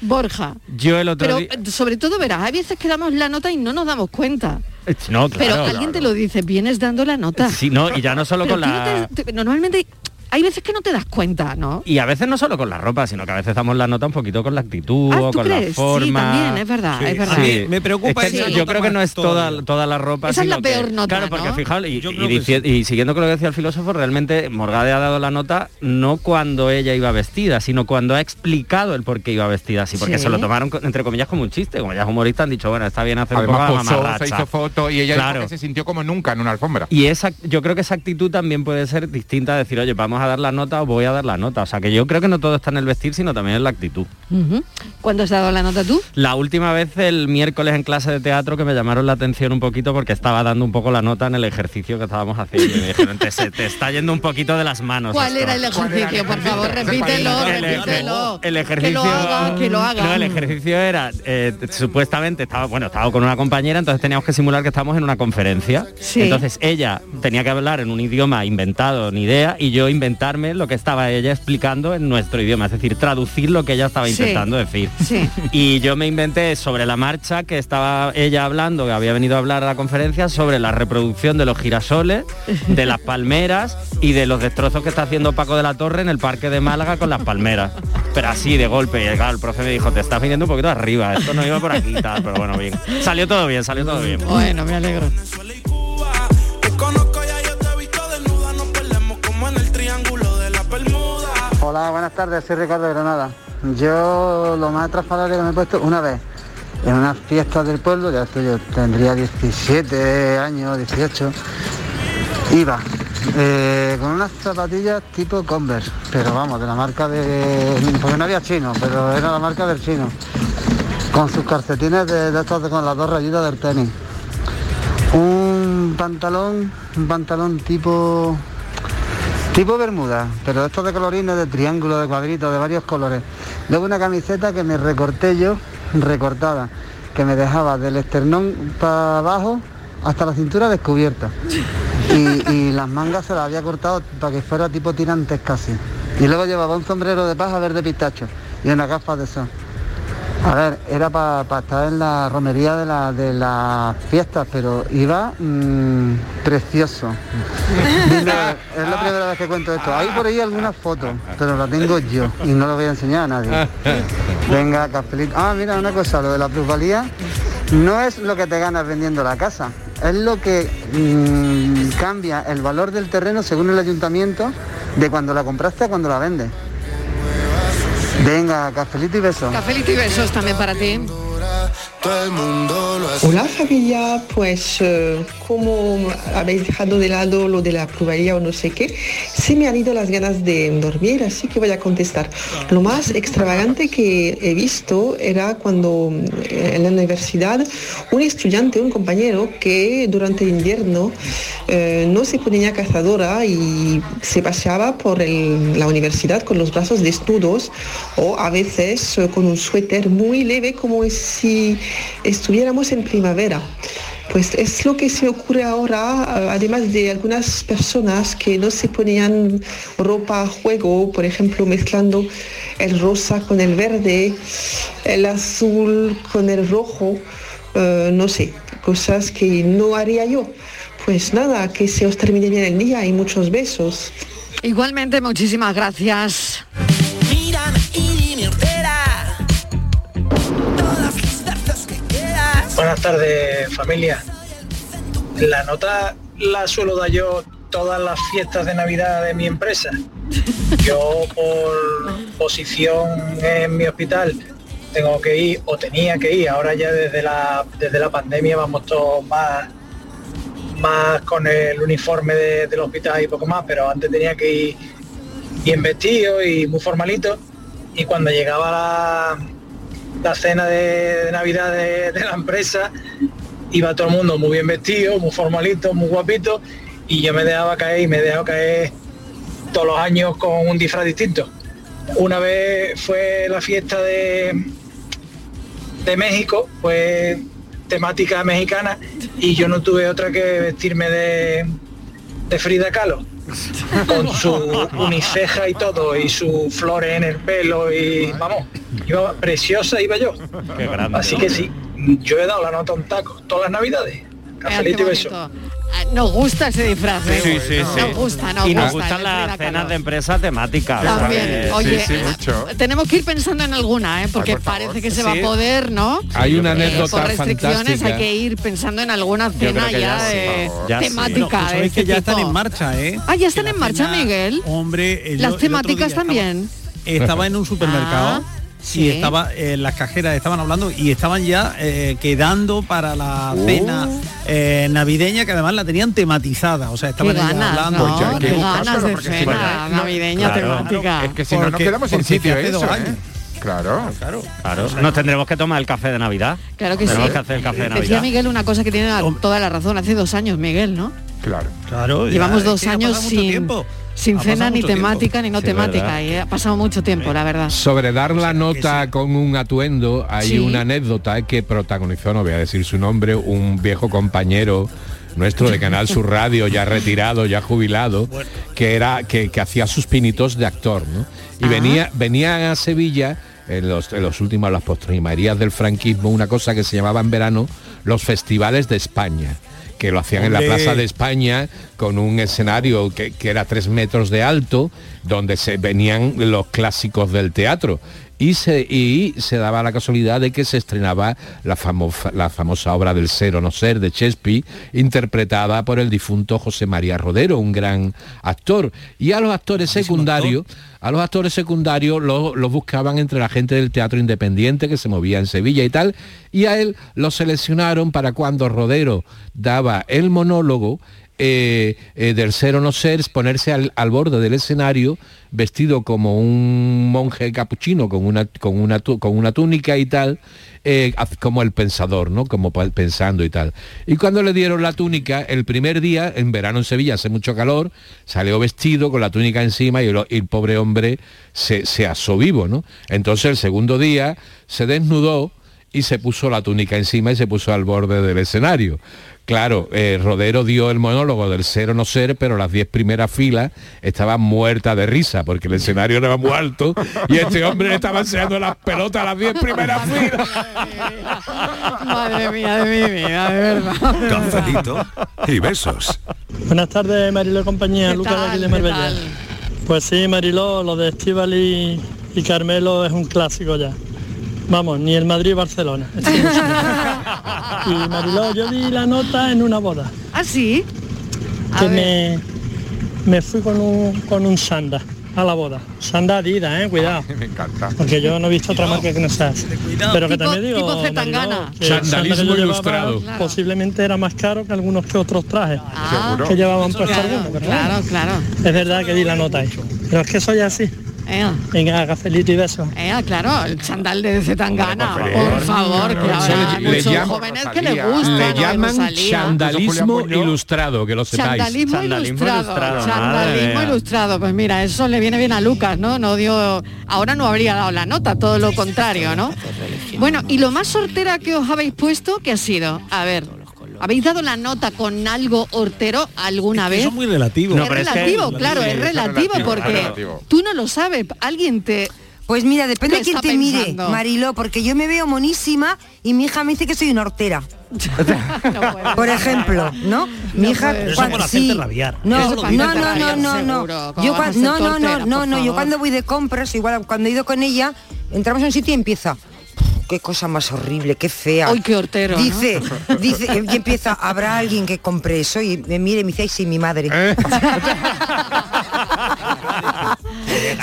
Borja. Yo el otro Pero día... sobre todo verás, hay veces que damos la nota y no nos damos cuenta. No, claro. Pero alguien te lo dice, vienes dando la nota. Sí, no, y ya no solo Pero con la... te- te- normalmente hay veces que no te das cuenta, ¿no? Y a veces no solo con la ropa, sino que a veces damos la nota un poquito con la actitud Ah, o ¿tú con crees? la forma. Sí, también, es verdad, es verdad. A me preocupa Es que esa yo creo que no es toda, toda la ropa. Esa es la sino que- peor nota, Claro, porque ¿no? fijaos, y, siguiendo con lo que decía el filósofo, realmente Morgade ha dado la nota no cuando ella iba vestida, sino cuando ha explicado el por qué iba vestida así, porque Sí. se lo tomaron entre comillas como un chiste, como ella es humorista han dicho, bueno, está bien hacer un poco Además posó, se hizo foto y ella Claro. dijo que se sintió como nunca en una alfombra. Y esa, yo creo que esa actitud también puede ser distinta, decir, oye, vamos a dar la nota o voy a dar la nota. O sea, que yo creo que no todo está en el vestir, sino también en la actitud. Ujú. ¿Cuándo has dado la nota tú? La última vez el miércoles en clase de teatro que me llamaron la atención un poquito porque estaba dando un poco la nota en el ejercicio que estábamos haciendo. Y me dijeron, te, se te está yendo un poquito de las manos. ¿Cuál esto". era el ejercicio? Por favor, repítelo, El, repítelo. el ejercicio Que lo haga, que lo haga. No, el ejercicio era eh, supuestamente estaba bueno estaba con una compañera entonces teníamos que simular que estábamos en una conferencia Sí. entonces ella tenía que hablar en un idioma inventado ni idea y yo inventarme lo que estaba ella explicando en nuestro idioma es decir traducir lo que ella estaba Sí. intentando decir Sí. y yo me inventé sobre la marcha que estaba ella hablando, que había venido a hablar a la conferencia sobre la reproducción de los girasoles, de las palmeras y de los destrozos que está haciendo Paco de la Torre en el parque de Málaga con las palmeras. Pero así de golpe, y claro, el profe me dijo, te estás viniendo un poquito arriba, esto no iba por aquí tal, pero bueno, bien. Salió todo bien, salió todo bien. Bueno, me alegro. Hola, buenas tardes, soy Ricardo de Granada. Yo lo más transparente que me he puesto una vez en unas fiestas del pueblo, ya estoy, yo tendría 17 años, 18, iba eh, con unas zapatillas tipo Converse, pero vamos, de la marca de... porque no había chino, pero era la marca del chino, con sus calcetines de, de estos con las dos rayitas del tenis. Un pantalón, un pantalón tipo Tipo bermuda, pero estos de colorines, de triángulo, de cuadritos, de varios colores. Luego una camiseta que me recorté yo, recortada, que me dejaba del esternón para abajo hasta la cintura descubierta. Y, y las mangas se las había cortado para que fuera tipo tirantes casi. Y luego llevaba un sombrero de paja verde pistacho y unas gafas de sol. A ver, era para estar en la romería de, la- de las fiestas, pero iba mm, precioso. Vez- es la primera vez que cuento esto. Hay por ahí algunas fotos, pero la tengo yo y no lo voy a enseñar a nadie. Venga, cafelito. Ah, mira una cosa, lo de la plusvalía no es lo que te ganas vendiendo la casa, es lo que mm, cambia el valor del terreno según el ayuntamiento de cuando la compraste a cuando la vendes. Venga, cafelito y beso. Cafelito y besos también para ti. Hola familia, pues eh, como habéis dejado de lado lo de la plusvalía o no sé qué, se me han ido las ganas de dormir, así que voy a contestar. Lo más extravagante que he visto era cuando eh, en la universidad un estudiante, un compañero que durante el invierno eh, no se ponía cazadora y se paseaba por la universidad con los brazos desnudos o a veces con un suéter muy leve como si estuviéramos en primavera. Pues es lo que se ocurre ahora, además de algunas personas que no se ponían ropa a juego, por ejemplo, mezclando el rosa con el verde, el azul con el rojo, eh, no sé, cosas que no haría yo. Pues nada, que se os termine bien el día y muchos besos. Igualmente, muchísimas gracias. Buenas tardes, familia. La nota la suelo dar yo todas las fiestas de Navidad de mi empresa. Yo por posición en mi hospital tengo que ir o tenía que ir, ahora ya desde la desde la pandemia vamos todos más más con el uniforme de- del hospital y poco más, pero antes tenía que ir bien vestido y muy formalito y cuando llegaba la, la cena de, Navidad de, la empresa, iba todo el mundo muy bien vestido, muy formalito, muy guapito, y yo me dejaba caer y me he dejado caer todos los años con un disfraz distinto. Una vez fue la fiesta de, de México, fue temática mexicana, y yo no tuve otra que vestirme de, de Frida Kahlo con su uniceja y todo y sus flores en el pelo y vamos, iba preciosa iba yo. Qué grande. Así que sí, yo he dado la nota a un taco todas las navidades. Cafelito y beso. Nos gusta ese disfraz, ¿eh? Sí, sí, sí. Nos gusta, nos y nos gusta. gustan las cenas de empresa temáticas. También, ¿sabes? oye, tenemos que ir pensando en alguna, ¿eh? porque parece que se va a poder, ¿no? Hay una Eh, anécdota por restricciones fantástica. hay que ir pensando en alguna cena ya, ya eh, sí. temática. No, pues de sabéis que este ya están en marcha, ¿eh? Ah, ya están en marcha, cena- Miguel. Hombre, el- el Las temáticas también. Estaba en un supermercado. Ah, Y sí. estaba eh, las cajeras estaban hablando y estaban ya eh, quedando para la Oh. cena eh, navideña que además la tenían tematizada, o sea, estaban ellas ganas, hablando. ¿no? Pues ya Qué ganas de porque si cena no- navideña Claro. temática. Es que si no nos Porque- quedamos porque sitio hace dos eso, años. ¿eh? Claro. Claro. Claro, nos tendremos que tomar el café de Navidad. Claro que Tenemos sí. que hacer el café de Decía Navidad. Miguel una cosa que tiene toda la razón. Hace dos años, Miguel, ¿no? Claro. Claro. Llevamos dos años sin, sin cena, ni tiempo. temática, ni no Sí, temática. Y ha pasado mucho tiempo, la verdad. Sobre dar la nota con un atuendo, hay Sí. una anécdota que protagonizó, no voy a decir su nombre, un viejo compañero nuestro de Canal Sur Radio, ya retirado, ya jubilado, que era que, que hacía sus pinitos de actor, ¿no? Y Ah. venía, venía a Sevilla en los, en los últimos, las postrimerías del franquismo, una cosa que se llamaba en verano los festivales de España que lo hacían en la. Plaza de España con un escenario que, que era tres metros de alto, donde se venían los clásicos del teatro. Y se, y se daba la casualidad de que se estrenaba la, famosa la famosa obra del ser o no ser de Shakespeare, interpretada por el difunto José María Rodero, un gran actor. Y a los actores secundarios, a los actores secundarios los los buscaban entre la gente del teatro independiente que se movía en Sevilla y tal, y a él lo seleccionaron para cuando Rodero daba el monólogo, eh, eh, del ser o no ser, ponerse al, al borde del escenario vestido como un monje capuchino con una, con una, con una túnica y tal, eh, como el pensador, ¿no? Como pensando y tal. Y cuando le dieron la túnica, el primer día, en verano en Sevilla hace mucho calor, salió vestido con la túnica encima y el, y el pobre hombre se, se asó vivo, ¿no? Entonces el segundo día se desnudó y se puso la túnica encima y se puso al borde del escenario. Claro, eh, Rodero dio el monólogo del ser o no ser, pero las diez primeras filas estaban muertas de risa, porque el escenario era muy alto y este hombre le estaba enseñando las pelotas a las diez primeras filas. Madre mía de mi vida, de verdad. Cafelito y besos. Buenas tardes, Mariló y compañía, ¿Qué Lucas de aquí Marbella. Pues sí, Mariló, lo de Estíbal y, y Carmelo es un clásico ya. Vamos, ni el Madrid y Barcelona. y Mariló, yo di la nota en una boda. ¿Ah, sí? A Que ver. me, me fui con un, con un sanda. a la boda. Sandal Adidas, eh, cuidado. Me encanta. Porque yo no he visto otra marca que no sea. Pero que Tipo- también digo, tipo. Mariló, que Sandalismo que yo llevaba ilustrado. Claro. Posiblemente era más caro que algunos que otros trajes Seguro. que llevaban puesto Claro, algunos. claro, claro. Es verdad que di la nota ahí. Pero es que soy así. Ea. Venga, cafelito y besos. Ea, claro, el chandal de Zetangana, por por favor, que habrá le- muchos llaman- jóvenes que le gustan. Le ¿no? llaman Rosalía. chandalismo ilustrado, que lo sepáis. Chandalismo, ilustrado, chandalismo ilustrado. Pues mira, eso le viene bien a Lucas, ¿no? No dio, ahora no habría dado la nota, todo lo contrario, ¿no? Bueno, y lo más sortera que os habéis puesto, ¿qué ha sido? A ver, ¿habéis dado la nota con algo hortero alguna vez? Eso es muy relativo. es relativo, claro, es relativo porque tú no lo sabes, alguien te... Pues mira, depende de quién te mire. Mariló, porque yo me veo monísima y mi hija me dice que soy una hortera. por ejemplo, ¿no? Mi hija Eso rabiar. No, no, no, no, no, no. seguro. ¿Cómo Yo no, no, no, no, no, yo cuando voy de compras, igual cuando he ido con ella, entramos a un sitio y empieza qué cosa más horrible, qué fea. Uy, qué hortero, ¿no? Dice, dice, y empieza, ¿habrá alguien que compre eso? Y me mire y me dice, ay, sí, mi madre. Eh.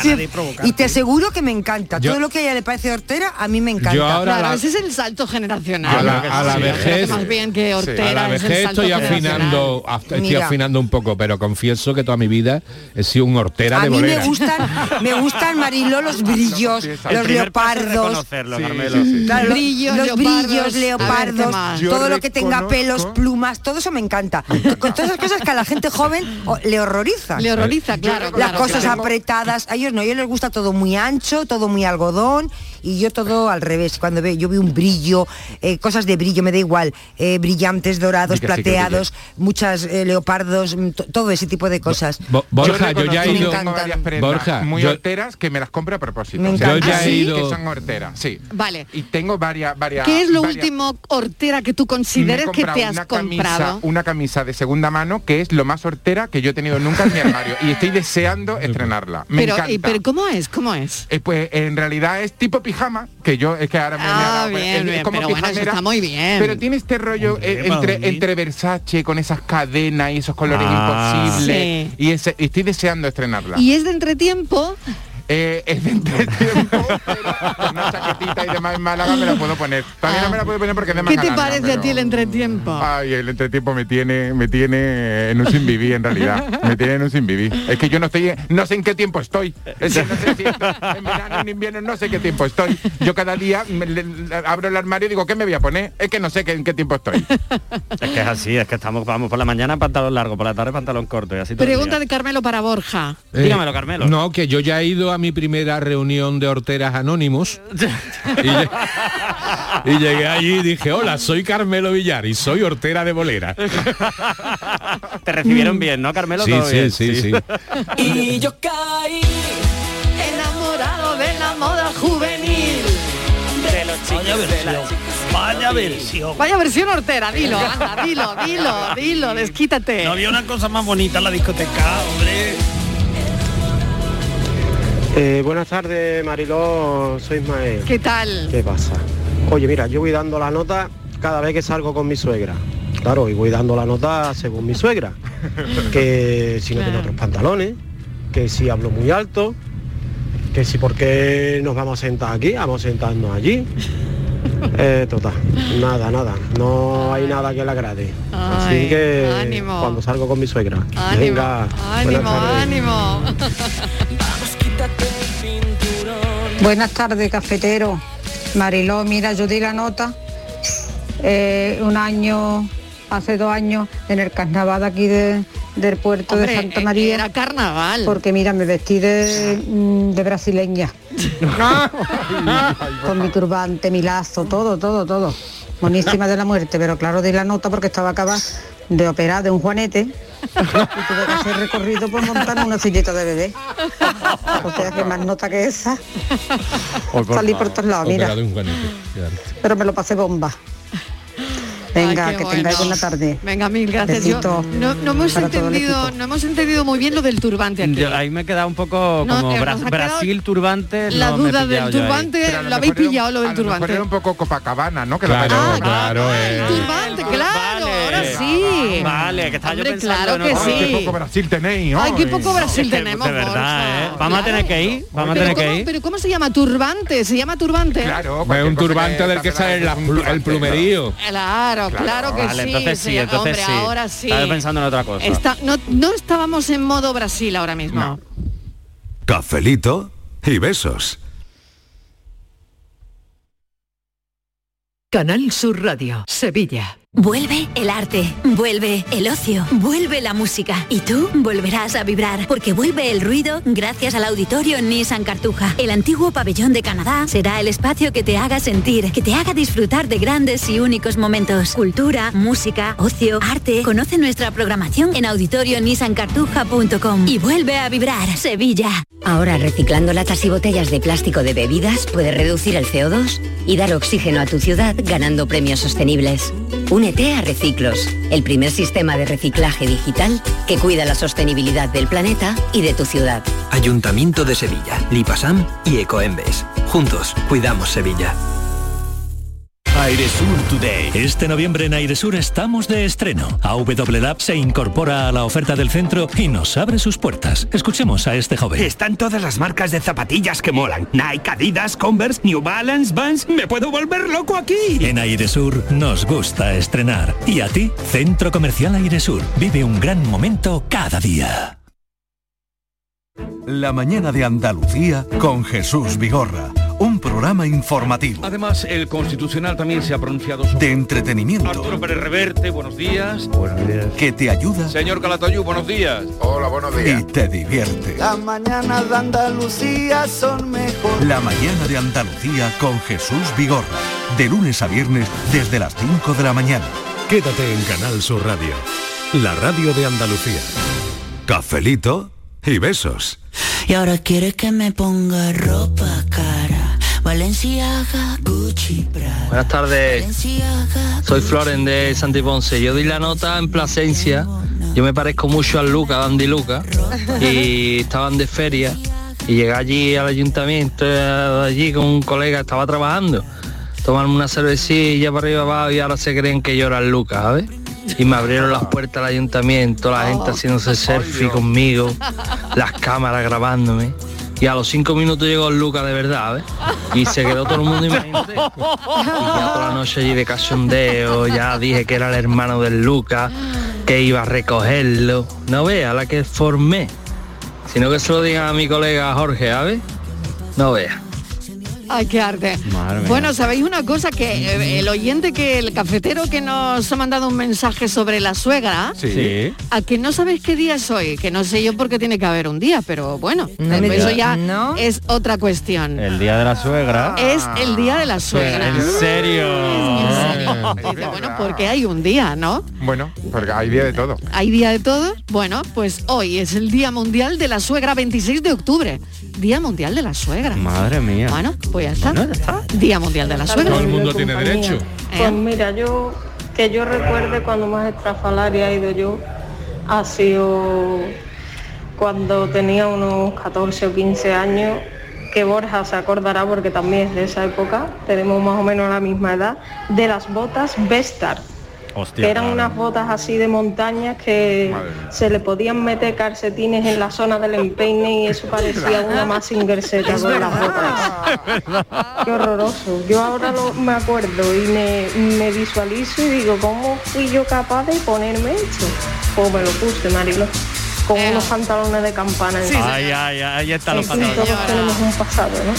Sí, y te aseguro que me encanta. Yo- Todo lo que a ella le parece hortera, a mí me encanta. Yo ahora Claro, la- ese es el salto generacional. A la, a la Sí, vejez, Más bien que hortera a la es el vejez salto estoy afinando, af- estoy Mira. afinando un poco, pero confieso que toda mi vida he sido un hortera A de mí me bolera. gustan, me gustan Mariló los brillos, El los leopardos. Claro, los- Brillos, los leopardos. brillos, A ver, ¿qué leopardos, todo lo que tenga pelos, plumas, todo eso me encanta. Con todas esas cosas que a la gente joven le horrorizan. Le horroriza, claro. Las claro, cosas apretadas, ellos no, a ellos les gusta todo muy ancho, todo muy algodón y yo todo al revés. Cuando veo, yo veo un brillo, eh, cosas de brillo, me da igual, eh, brillantes, dorados, plateados, muchas eh, leopardos, mm, to- todo ese tipo de cosas. Bo- Borja, yo, ya he ido. encantan. varias prendas Borja, muy yo- horteras que me las compro a propósito. Me O sea. Yo ya he sí, ido- que son horteras, sí. Vale. Y tengo varias, varias. ¿Qué es lo varias- último hortera que tú consideres que te has una comprado? Camisa, una camisa de segunda mano que es lo más hortera que yo he tenido nunca en mi armario y estoy deseando estrenarla. Me pero, encanta. Y- pero ¿cómo es? ¿Cómo es? Eh, pues en realidad es tipo pijama, que yo es que ahora me, me Ah, ha dado- bien, es, es bien, como pero bueno, eso pijamera, está muy bien. Pero tiene este rollo eh, entre, entre Versace con esas cadenas y esos colores Ah. imposibles. Sí. Y, ese- y estoy deseando estrenarla. Y es de entretiempo. Eh, es de entretiempo, pero con una chaquetita y demás en Málaga me la puedo poner. Todavía no me la puedo poner porque es de ¿Qué te parece a pero- ti el entretiempo? Ay, el entretiempo me tiene, me tiene en un sin vivir en realidad. Me tiene en un sin vivir. Es que yo no estoy, no sé en qué tiempo estoy. Es que no sé si en verano, en invierno, no sé qué tiempo estoy. Yo cada día me- le- abro el armario y digo, ¿qué me voy a poner? Es que no sé qué- en qué tiempo estoy. Es que es así, es que estamos, vamos por la mañana pantalón largo, por la tarde pantalón corto y así Pregunta de Carmelo para Borja. Eh, Dígamelo, Carmelo. No, que yo ya he ido a mi primera reunión de horteras anónimos y, lle- y llegué allí y dije, hola, soy Carmelo Villar y soy hortera de bolera. Te recibieron bien, ¿no, Carmelo? Sí, sí, bien, sí, sí. Y yo caí enamorado de la moda juvenil. De los Vaya versión. Vaya versión. Vaya versión hortera, dilo, anda, dilo, dilo, dilo, desquítate. No había una cosa más bonita en la discoteca, hombre. Eh, buenas tardes, Mariló, soy Ismael. ¿Qué tal? ¿Qué pasa? Oye, mira, yo voy dando la nota cada vez que salgo con mi suegra. Claro, y voy dando la nota según mi suegra. Que si no tiene otros pantalones, que si hablo muy alto, que si por qué nos vamos a sentar aquí, vamos a sentarnos allí. Eh, total, nada, nada, no hay nada que le agrade. Ay, Así que ánimo. cuando salgo con mi suegra. Ánimo, Venga, ánimo, ánimo. Buenas tardes, cafetero. Mariló, mira, yo di la nota eh, un año, hace dos años, en el carnaval de aquí de- del puerto Hombre, de Santa eh, María. Era carnaval. Porque mira, me vestí de, mm, de brasileña. Con mi turbante, mi lazo, todo, todo, todo. Monísima de la muerte, pero claro, di la nota porque estaba acabada de operar de un juanete y tuve que hacer recorrido por montar una sillita de bebé. O sea que más nota que esa. Salí por todos lados, mira. Pero me lo pasé bomba. Venga, Ay, que tengáis bueno. buena tarde. Venga, mil gracias. Yo- no, no hemos entendido, no hemos entendido muy bien lo del turbante aquí. Yo- ahí me he quedado un poco No, como eh, Bra- Brasil turbante. la duda del turbante, lo lo habéis pillado lo del a lo mejor turbante. era un poco Copacabana, ¿no? Que Claro, la claro, El eh. turbante, claro. Ahora ahora sí. Vale, que estaba yo pensando claro que sí. cosa. Qué poco Brasil tenéis, Ay, qué poco Brasil Es que, tenemos, de verdad. ¿eh? Vamos a tener que ir, vamos a tener que ¿cómo, ir. pero ¿cómo se llama? Turbante, se llama turbante. Claro, Es cualquier un turbante del que sale el plumerío. Claro, claro, que Vale, sí. entonces sí, entonces hombre, sí. ahora sí. Estaba pensando en otra cosa. Está- no, no estábamos en modo Brasil ahora mismo. Cafelito y besos. Canal Sur Radio, Sevilla. Vuelve el arte, vuelve el ocio, vuelve la música y tú volverás a vibrar porque vuelve el ruido gracias al auditorio Nissan Cartuja. El antiguo pabellón de Canadá será el espacio que te haga sentir, que te haga disfrutar de grandes y únicos momentos. Cultura, música, ocio, arte. Conoce nuestra programación en auditorionissancartuja.com y vuelve a vibrar Sevilla. Ahora reciclando latas y botellas de plástico de bebidas puedes reducir el CO2 y dar oxígeno a tu ciudad ganando premios sostenibles. Únete a Reciclos, el primer sistema de reciclaje digital que cuida la sostenibilidad del planeta y de tu ciudad. Ayuntamiento de Sevilla, Lipasam y Ecoembes. Juntos, cuidamos Sevilla. Airesur Today. Este noviembre en Airesur estamos de estreno. AW Lab se incorpora a la oferta del centro y nos abre sus puertas. Escuchemos a este joven. Están todas las marcas de zapatillas que molan. Nike, Adidas, Converse, New Balance, Vans. Me puedo volver loco aquí. En Airesur nos gusta estrenar. Y a ti, Centro Comercial Airesur. Vive un gran momento cada día. La mañana de Andalucía con Jesús Vigorra. Un programa informativo, Además, el Constitucional también se ha pronunciado sobre... de entretenimiento, Arturo Pérez Reverte, buenos días. Buenos días. que te ayuda Señor Calatayú, buenos días. Hola, buenos y te divierte. Las mañanas de Andalucía son mejor. La mañana de Andalucía con Jesús Vigorra. De lunes a viernes desde las 5 de la mañana. Quédate en Canal Sur Radio, la radio de Andalucía. Cafelito y besos. Y ahora quieres que me ponga ropa cara. Buenas tardes. Soy Floren de Santiponce. Yo di la nota en Plasencia. Yo me parezco mucho al Luca, a Andy Luca. Y estaban de feria. Y llegué allí al ayuntamiento, eh, allí con un colega, estaba trabajando. Tomarme una cervecilla para arriba abajo y ahora se creen que yo era el Luca, ¿sabes? Y me abrieron las puertas del ayuntamiento, la gente haciéndose selfie conmigo, las cámaras grabándome. Y a los cinco minutos llegó el Luca de verdad, ¿ves? Y se quedó todo el mundo imagínate. Y ya toda la noche allí de cachondeo, ya dije que era el hermano del Luca, que iba a recogerlo. No vea la que formé. Sino que se lo digan a mi colega Jorge, ¿sabes? No vea. Ay, qué arte. Madre. Bueno, ¿sabéis una cosa? Que eh, el oyente, que el cafetero que nos ha mandado un mensaje sobre la suegra, Sí. a que no sabéis qué día es hoy, que no sé yo por qué tiene que haber un día, pero bueno, me eso ya ¿No? es otra cuestión. El día de la suegra. Es el día de la suegra. ¿En serio? Dice, bueno, porque hay un día, ¿no? Bueno, porque hay día de todo. ¿Hay día de todo? Bueno, pues hoy es el Día Mundial de la Suegra, 26 de octubre. Día Mundial de la Suegra. Madre mía. Bueno, pues ya está. Día Mundial de la Suegra. Todo el mundo tiene derecho. Pues mira, yo que yo recuerde cuando más estrafalaria he ido yo ha sido cuando tenía unos 14 o 15 años, que Borja se acordará porque también es de esa época, tenemos más o menos la misma edad, de las botas Vestar. Hostia, que eran unas botas así de montaña que se le podían meter calcetines en la zona del empeine y eso parecía una más ingerseta con las botas. Qué horroroso. Yo ahora lo, me acuerdo y me, me visualizo y digo, ¿cómo fui yo capaz de ponerme esto? Pues me lo puse, Marilo. Con unos pantalones de campana. encima. Ay, ay, ay, ahí están los pantalones. todos tenemos un pasado, ¿no?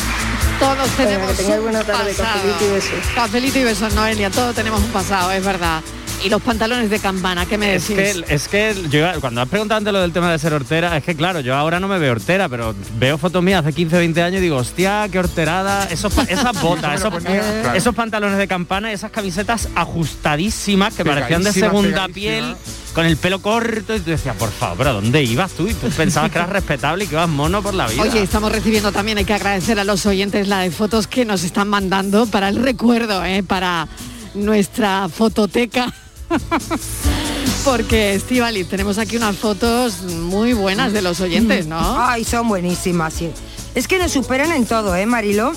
Todos Venga, tenemos que tengáis un buena tarde, pasado. cafelito y besos. Cafelito y besos, Noelia, todos tenemos un pasado, es verdad. Y los pantalones de campana, ¿qué me Es decís? que, es que yo, cuando has preguntado antes lo del tema de ser hortera, es que claro, yo ahora no me veo hortera, pero veo fotos mías hace 15, 20 años y digo, hostia, qué horterada, esos, esas botas, esos, Claro. esos pantalones de campana, esas camisetas ajustadísimas que parecían de segunda piel, con el pelo corto, y tú decías, por favor, ¿pero dónde ibas tú? Y tú pensabas que eras respetable y que ibas mono por la vida. Oye, estamos recibiendo también, hay que agradecer a los oyentes la de fotos que nos están mandando para el recuerdo, ¿eh? para nuestra fototeca. Porque, Estivali, tenemos aquí unas fotos muy buenas de los oyentes, ¿no? Ay, son buenísimas, sí. Es que nos superan en todo, ¿eh, Marilo?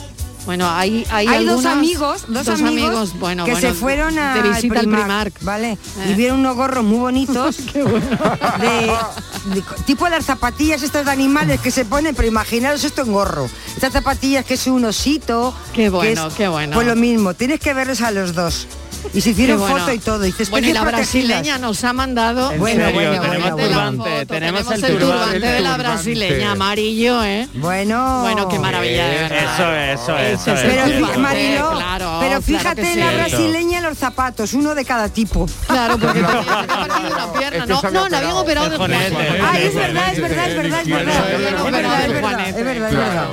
Bueno, hay, hay, Hay, dos amigos, dos, amigos, bueno, que bueno, se fueron a de visita al Primark, Primark. ¿vale? Eh. Y vieron unos gorros muy bonitos, de, de- tipo las zapatillas estas de animales que se ponen, pero imaginaros esto en gorro. Estas zapatillas que es un osito. Qué que bueno, es- qué bueno. Pues lo mismo, tienes que verles a los dos. Y se hicieron Qué bueno. foto y todo. Y dices, Bueno, y "Especies la protegidas". brasileña nos ha mandado... En Bueno, serio, bueno, tenemos bueno, bueno. turbante, tenemos, Tenemos el el turbante. turbante de la brasileña, amarillo, ¿eh? Bueno. Bueno, qué maravilla, de verdad. Eso es, eso eso es el Pero, Mariló, claro, pero claro fíjate en sí. la brasileña los zapatos, uno de cada tipo. Claro, porque tenía una pierna. Este No, no, la habían operado de Juanete. Ah, es verdad, es verdad, es verdad, es verdad. Es verdad, es verdad, es verdad, es verdad.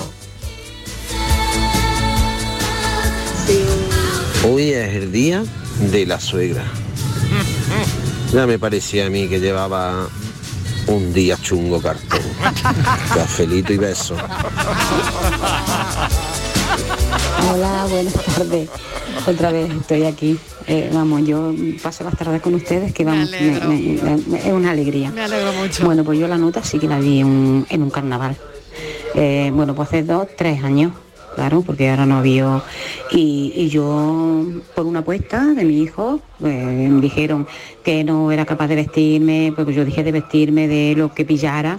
Hoy es el día de la suegra. Ya me parecía a mí que llevaba un día chungo cartón. Cafelito y beso. Hola, buenas tardes. Otra vez estoy aquí. Eh, vamos, yo paso las tardes con ustedes, que vamos, me- me- me- es una alegría. Me alegro mucho. Bueno, pues yo la nota sí que la vi en, un- en un carnaval. Eh, bueno, pues hace dos, tres años, claro, porque ahora no había... Y, y yo, por una apuesta de mi hijo, eh, me dijeron que no era capaz de vestirme, porque yo dije de vestirme de lo que pillara.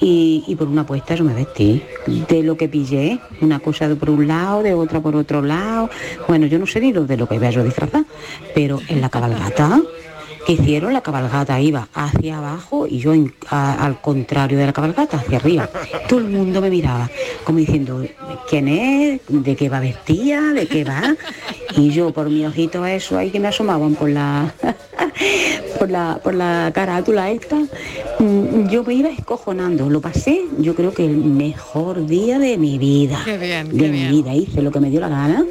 Y, y por una apuesta yo me vestí de lo que pillé, una cosa de por un lado, de otra por otro lado. Bueno, yo no sé ni lo de lo que iba yo disfrazar, pero en la cabalgata que hicieron, la cabalgata iba hacia abajo y yo en- a- al contrario de la cabalgata, hacia arriba. Todo el mundo me miraba, como diciendo, ¿quién es? ¿De qué va vestida? ¿De qué va? Y yo por mi ojito eso ahí que me asomaban por la por la por la carátula esta, mm, yo me iba escojonando. Lo pasé, yo creo que el mejor día de mi vida. Qué bien, de qué mi bien. vida. Hice lo que me dio la gana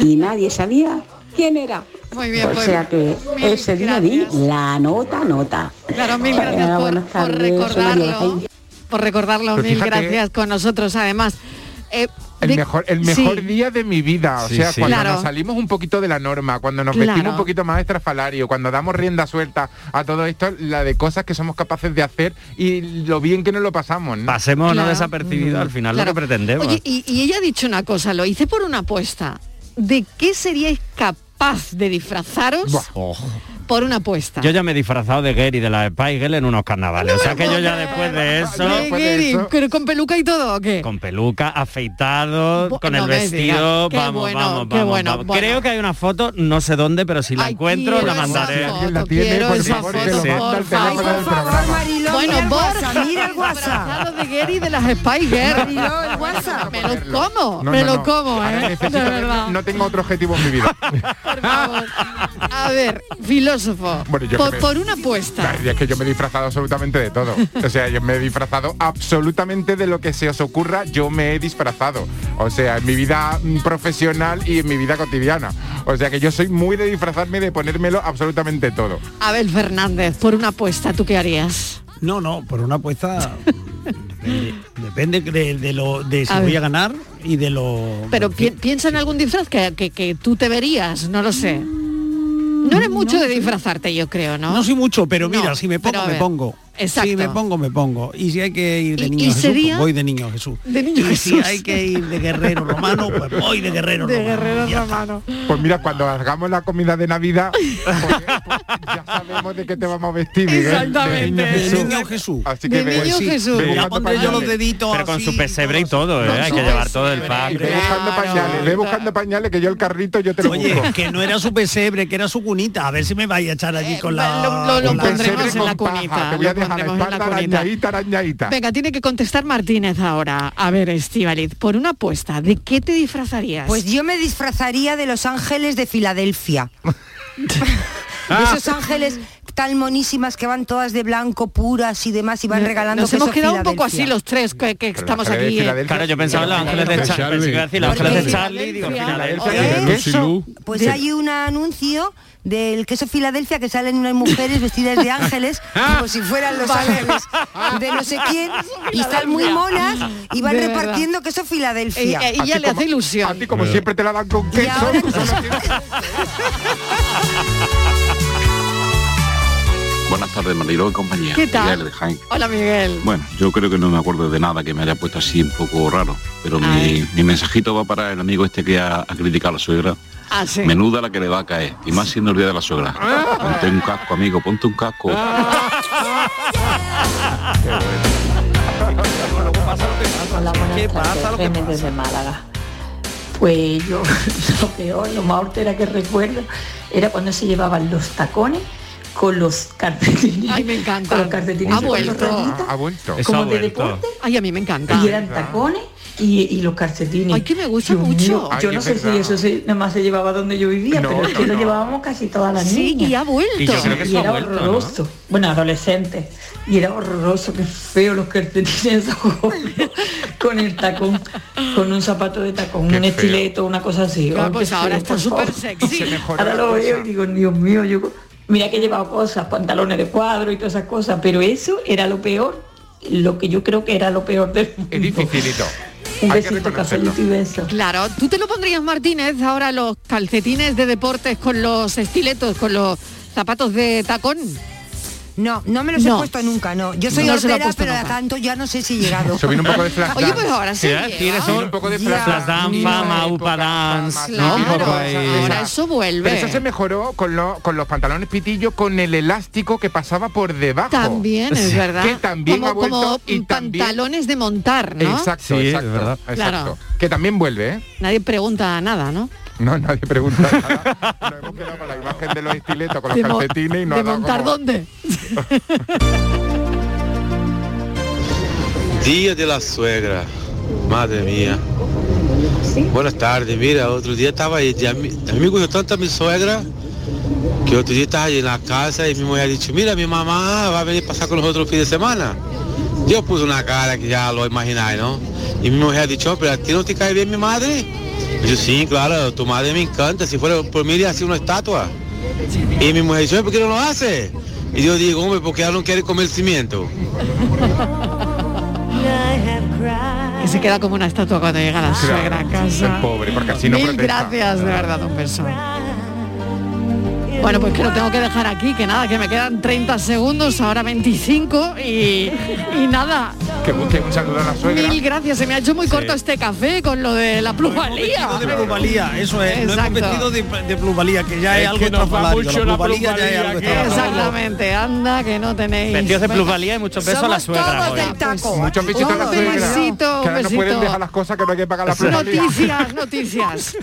y nadie sabía quién era. Muy bien, o pues, sea que ese día di la nota, nota. Claro, mil gracias por, por recordarlo. Por recordarlo, Pero mil gracias con nosotros. Además, eh, El de- mejor, el mejor sí. día de mi vida, o Sí, sea, sí. cuando Claro. nos salimos un poquito de la norma, cuando nos Claro. vestimos un poquito más estrafalario, cuando damos rienda suelta a todo esto, la de cosas que somos capaces de hacer y lo bien que nos lo pasamos. ¿no? Pasemos no Claro. desapercibido al final Claro. lo que pretendemos. Oye, y, y ella ha dicho una cosa, lo hice por una apuesta. ¿De qué seríais capaz de disfrazaros. Por una apuesta? Yo ya me he disfrazado de Gary de la Spy Girl en unos carnavales. o sea que yo ya después de eso, ¿Qué, Gary? ¿Pero ¿Con peluca y todo o qué? con peluca, afeitado, Bu- con no el vestido. Qué vamos, bueno, vamos, qué vamos, bueno, vamos. bueno. Creo que hay una foto, no sé dónde, pero si la Ay, encuentro la esa mandaré. foto, la tiene, quiero por esa favor, Bueno, mira el Borja, mira el WhatsApp. disfrazado de Gary de las el WhatsApp. Me lo como, me lo como, ¿eh? No tengo otro objetivo en mi vida. Por favor. A ver, filósofo, Bueno, yo por, que me- por una apuesta. Y es que yo me he disfrazado absolutamente de todo. O sea, yo me he disfrazado absolutamente de lo que se os ocurra, yo me he disfrazado. O sea, en mi vida mm, profesional y en mi vida cotidiana. O sea que yo soy muy de disfrazarme y de ponérmelo absolutamente todo. Abel Fernández, por una apuesta, ¿tú qué harías? No, no, por una apuesta depende, depende de, de lo de si A voy ver. a ganar y de lo Pero pi- piensa en algún disfraz que, que, que tú te verías, no lo sé. No eres mucho de disfrazarte, yo creo, ¿no? No soy mucho, pero mira, No, si me pongo, me pongo. Exacto. Si me pongo, me pongo. Y si hay que ir de Y- niño y Jesús, sería- pues voy de niño Jesús. De niño y si hay que ir de guerrero romano, pues voy de guerrero De romano. guerrero romano. Pues mira, cuando hagamos la comida de Navidad, pues, pues, ya sabemos de qué te vamos a vestir. Miguel. Exactamente. De niño De Jesús. niño Jesús. Así que De ve- niño sí, Jesús. ve Ya yo los deditos Pero con así, su pesebre y todo. ¿eh? Hay que llevar todo el pack. Y ve buscando Claro. pañales, ve buscando pañales que yo el carrito yo te lo Oye, busco. que no era su pesebre, que era su cunita. A ver si me vais a echar allí Eh, con la... lo- lo- lo con la- pondremos en cunita, Pondremos en la arañadita, arañadita. Venga, tiene que contestar Martínez ahora. A ver, Estivaliz, por una apuesta, ¿de qué te disfrazarías? Pues yo me disfrazaría de los ángeles de Filadelfia. de esos ángeles tan monísimas que van todas de blanco, puras y demás, y van regalando Nos hemos quedado un poco así los tres que, que estamos aquí. eh. Claro, yo pensaba en los ángeles de Charlie. Pues hay un anuncio del queso Filadelfia que salen unas mujeres vestidas de ángeles, como si fueran los ángeles de no sé quién, y están muy monas y van De verdad. repartiendo queso Filadelfia. y ya le hace como- A ilusión. ti como siempre te la dan con Y queso. Buenas tardes, Mariló y compañía. ¿Qué tal? Miguel de Jaén. Hola Miguel. Bueno, yo creo que no me acuerdo de nada que me haya puesto así un poco raro, pero mi, mi mensajito va para el amigo este que ha, ha criticado a la suegra. Ah, sí. Menuda la que le va a caer, y más siendo el día de la suegra. Ponte un casco, amigo, ponte un casco. Hola, buenas tardes, Reme desde Málaga. Pues yo, lo peor, lo más hortera que recuerdo era cuando se llevaban los tacones con los calcetines. Ay, me encanta. Con los calcetines Ha con vuelto. rayitas, Ha vuelto. como de deporte. Ay, a mí me encanta. Y eran tacones y, y los calcetines. Ay, que me gusta Dios mucho. mío, yo no sé si eso se, nada más se llevaba donde yo vivía, No, pero es no, que lo no. llevábamos casi todas las Sí, niñas. y ha vuelto. Y yo creo que eso Y ha era vuelto, ¿no? horroroso. Bueno, adolescente. Y era horroroso, qué feo los calcetines esos con el tacón, con un zapato de tacón, Qué un feo. estileto, una cosa así. Ay, pues ahora feo, está súper sexy. Ahora lo veo y digo, Dios mío, yo mira que he llevado cosas, pantalones de cuadro y todas esas cosas, pero eso era lo peor, lo que yo creo que era lo peor del mundo. Es dificilito. Un Hay besito, cafelito y beso. Claro, ¿tú te lo pondrías, Martínez, ahora los calcetines de deportes con los estiletos, con los zapatos de tacón? No, no me los No. he puesto nunca, no. Yo soy No hortera, pero a nunca. tanto ya no sé si he llegado. Se viene un poco de flash Oye, pues ahora sí. Sí, tiene eso, un poco de flash, flash dance, fama, upa. Ahora eso vuelve. Pero eso se mejoró con, lo- con los pantalones pitillo con el elástico que pasaba por debajo. También, es Sí. verdad. Que también como, ha vuelto como y también... pantalones de montar, ¿no? Exacto, exacto, exacto. Claro. Que también vuelve, ¿eh? Nadie pregunta nada, ¿no? No, nadie pregunta nada. Nos hemos quedado con la imagen de los estiletos, con los calcetines y no ¿De montar como- dónde? Día de la suegra. Madre mía. Buenas tardes. Mira, otro día estaba ahí. A mí, a mí me gustó tanto mi suegra que otro día estaba ahí en la casa y mi mujer ha dicho, mira, mi mamá va a venir a pasar con nosotros el fin de semana. Yo puse una cara que ya lo imagináis, ¿no? Y mi mujer ha dicho, pero a ti no te cae bien mi madre. Y yo, sí, claro, tu madre me encanta. Si fuera por mí, le hacía una estatua. Y mi mujer dice, "Oye, ¿por qué no lo hace? Y yo digo, hombre, porque ella no quiere comer cimiento. Que se queda como una estatua cuando llega la Claro, suegra a casa. el pobre, porque así no Mil protesta. gracias, de verdad, un beso. Bueno, pues que lo tengo que dejar aquí, que nada, que me quedan 30 segundos, ahora 25 y, y nada. Que busque un saludo a la suegra. Mil gracias, se me ha hecho muy corto este café con lo de la plusvalía. de plusvalía, eso es, no hemos Exacto. vestido de, de plusvalía, que ya es, Es algo que nos va estrafalario, mucho la ya es algo. Exactamente, anda que no tenéis. Vestidos de plusvalía y muchos besos a la suegra todos del taco. Muchos besitos a la Un suegra. besito, que ahora no pueden dejar las cosas que no hay que pagar la plusvalía. Noticias, noticias.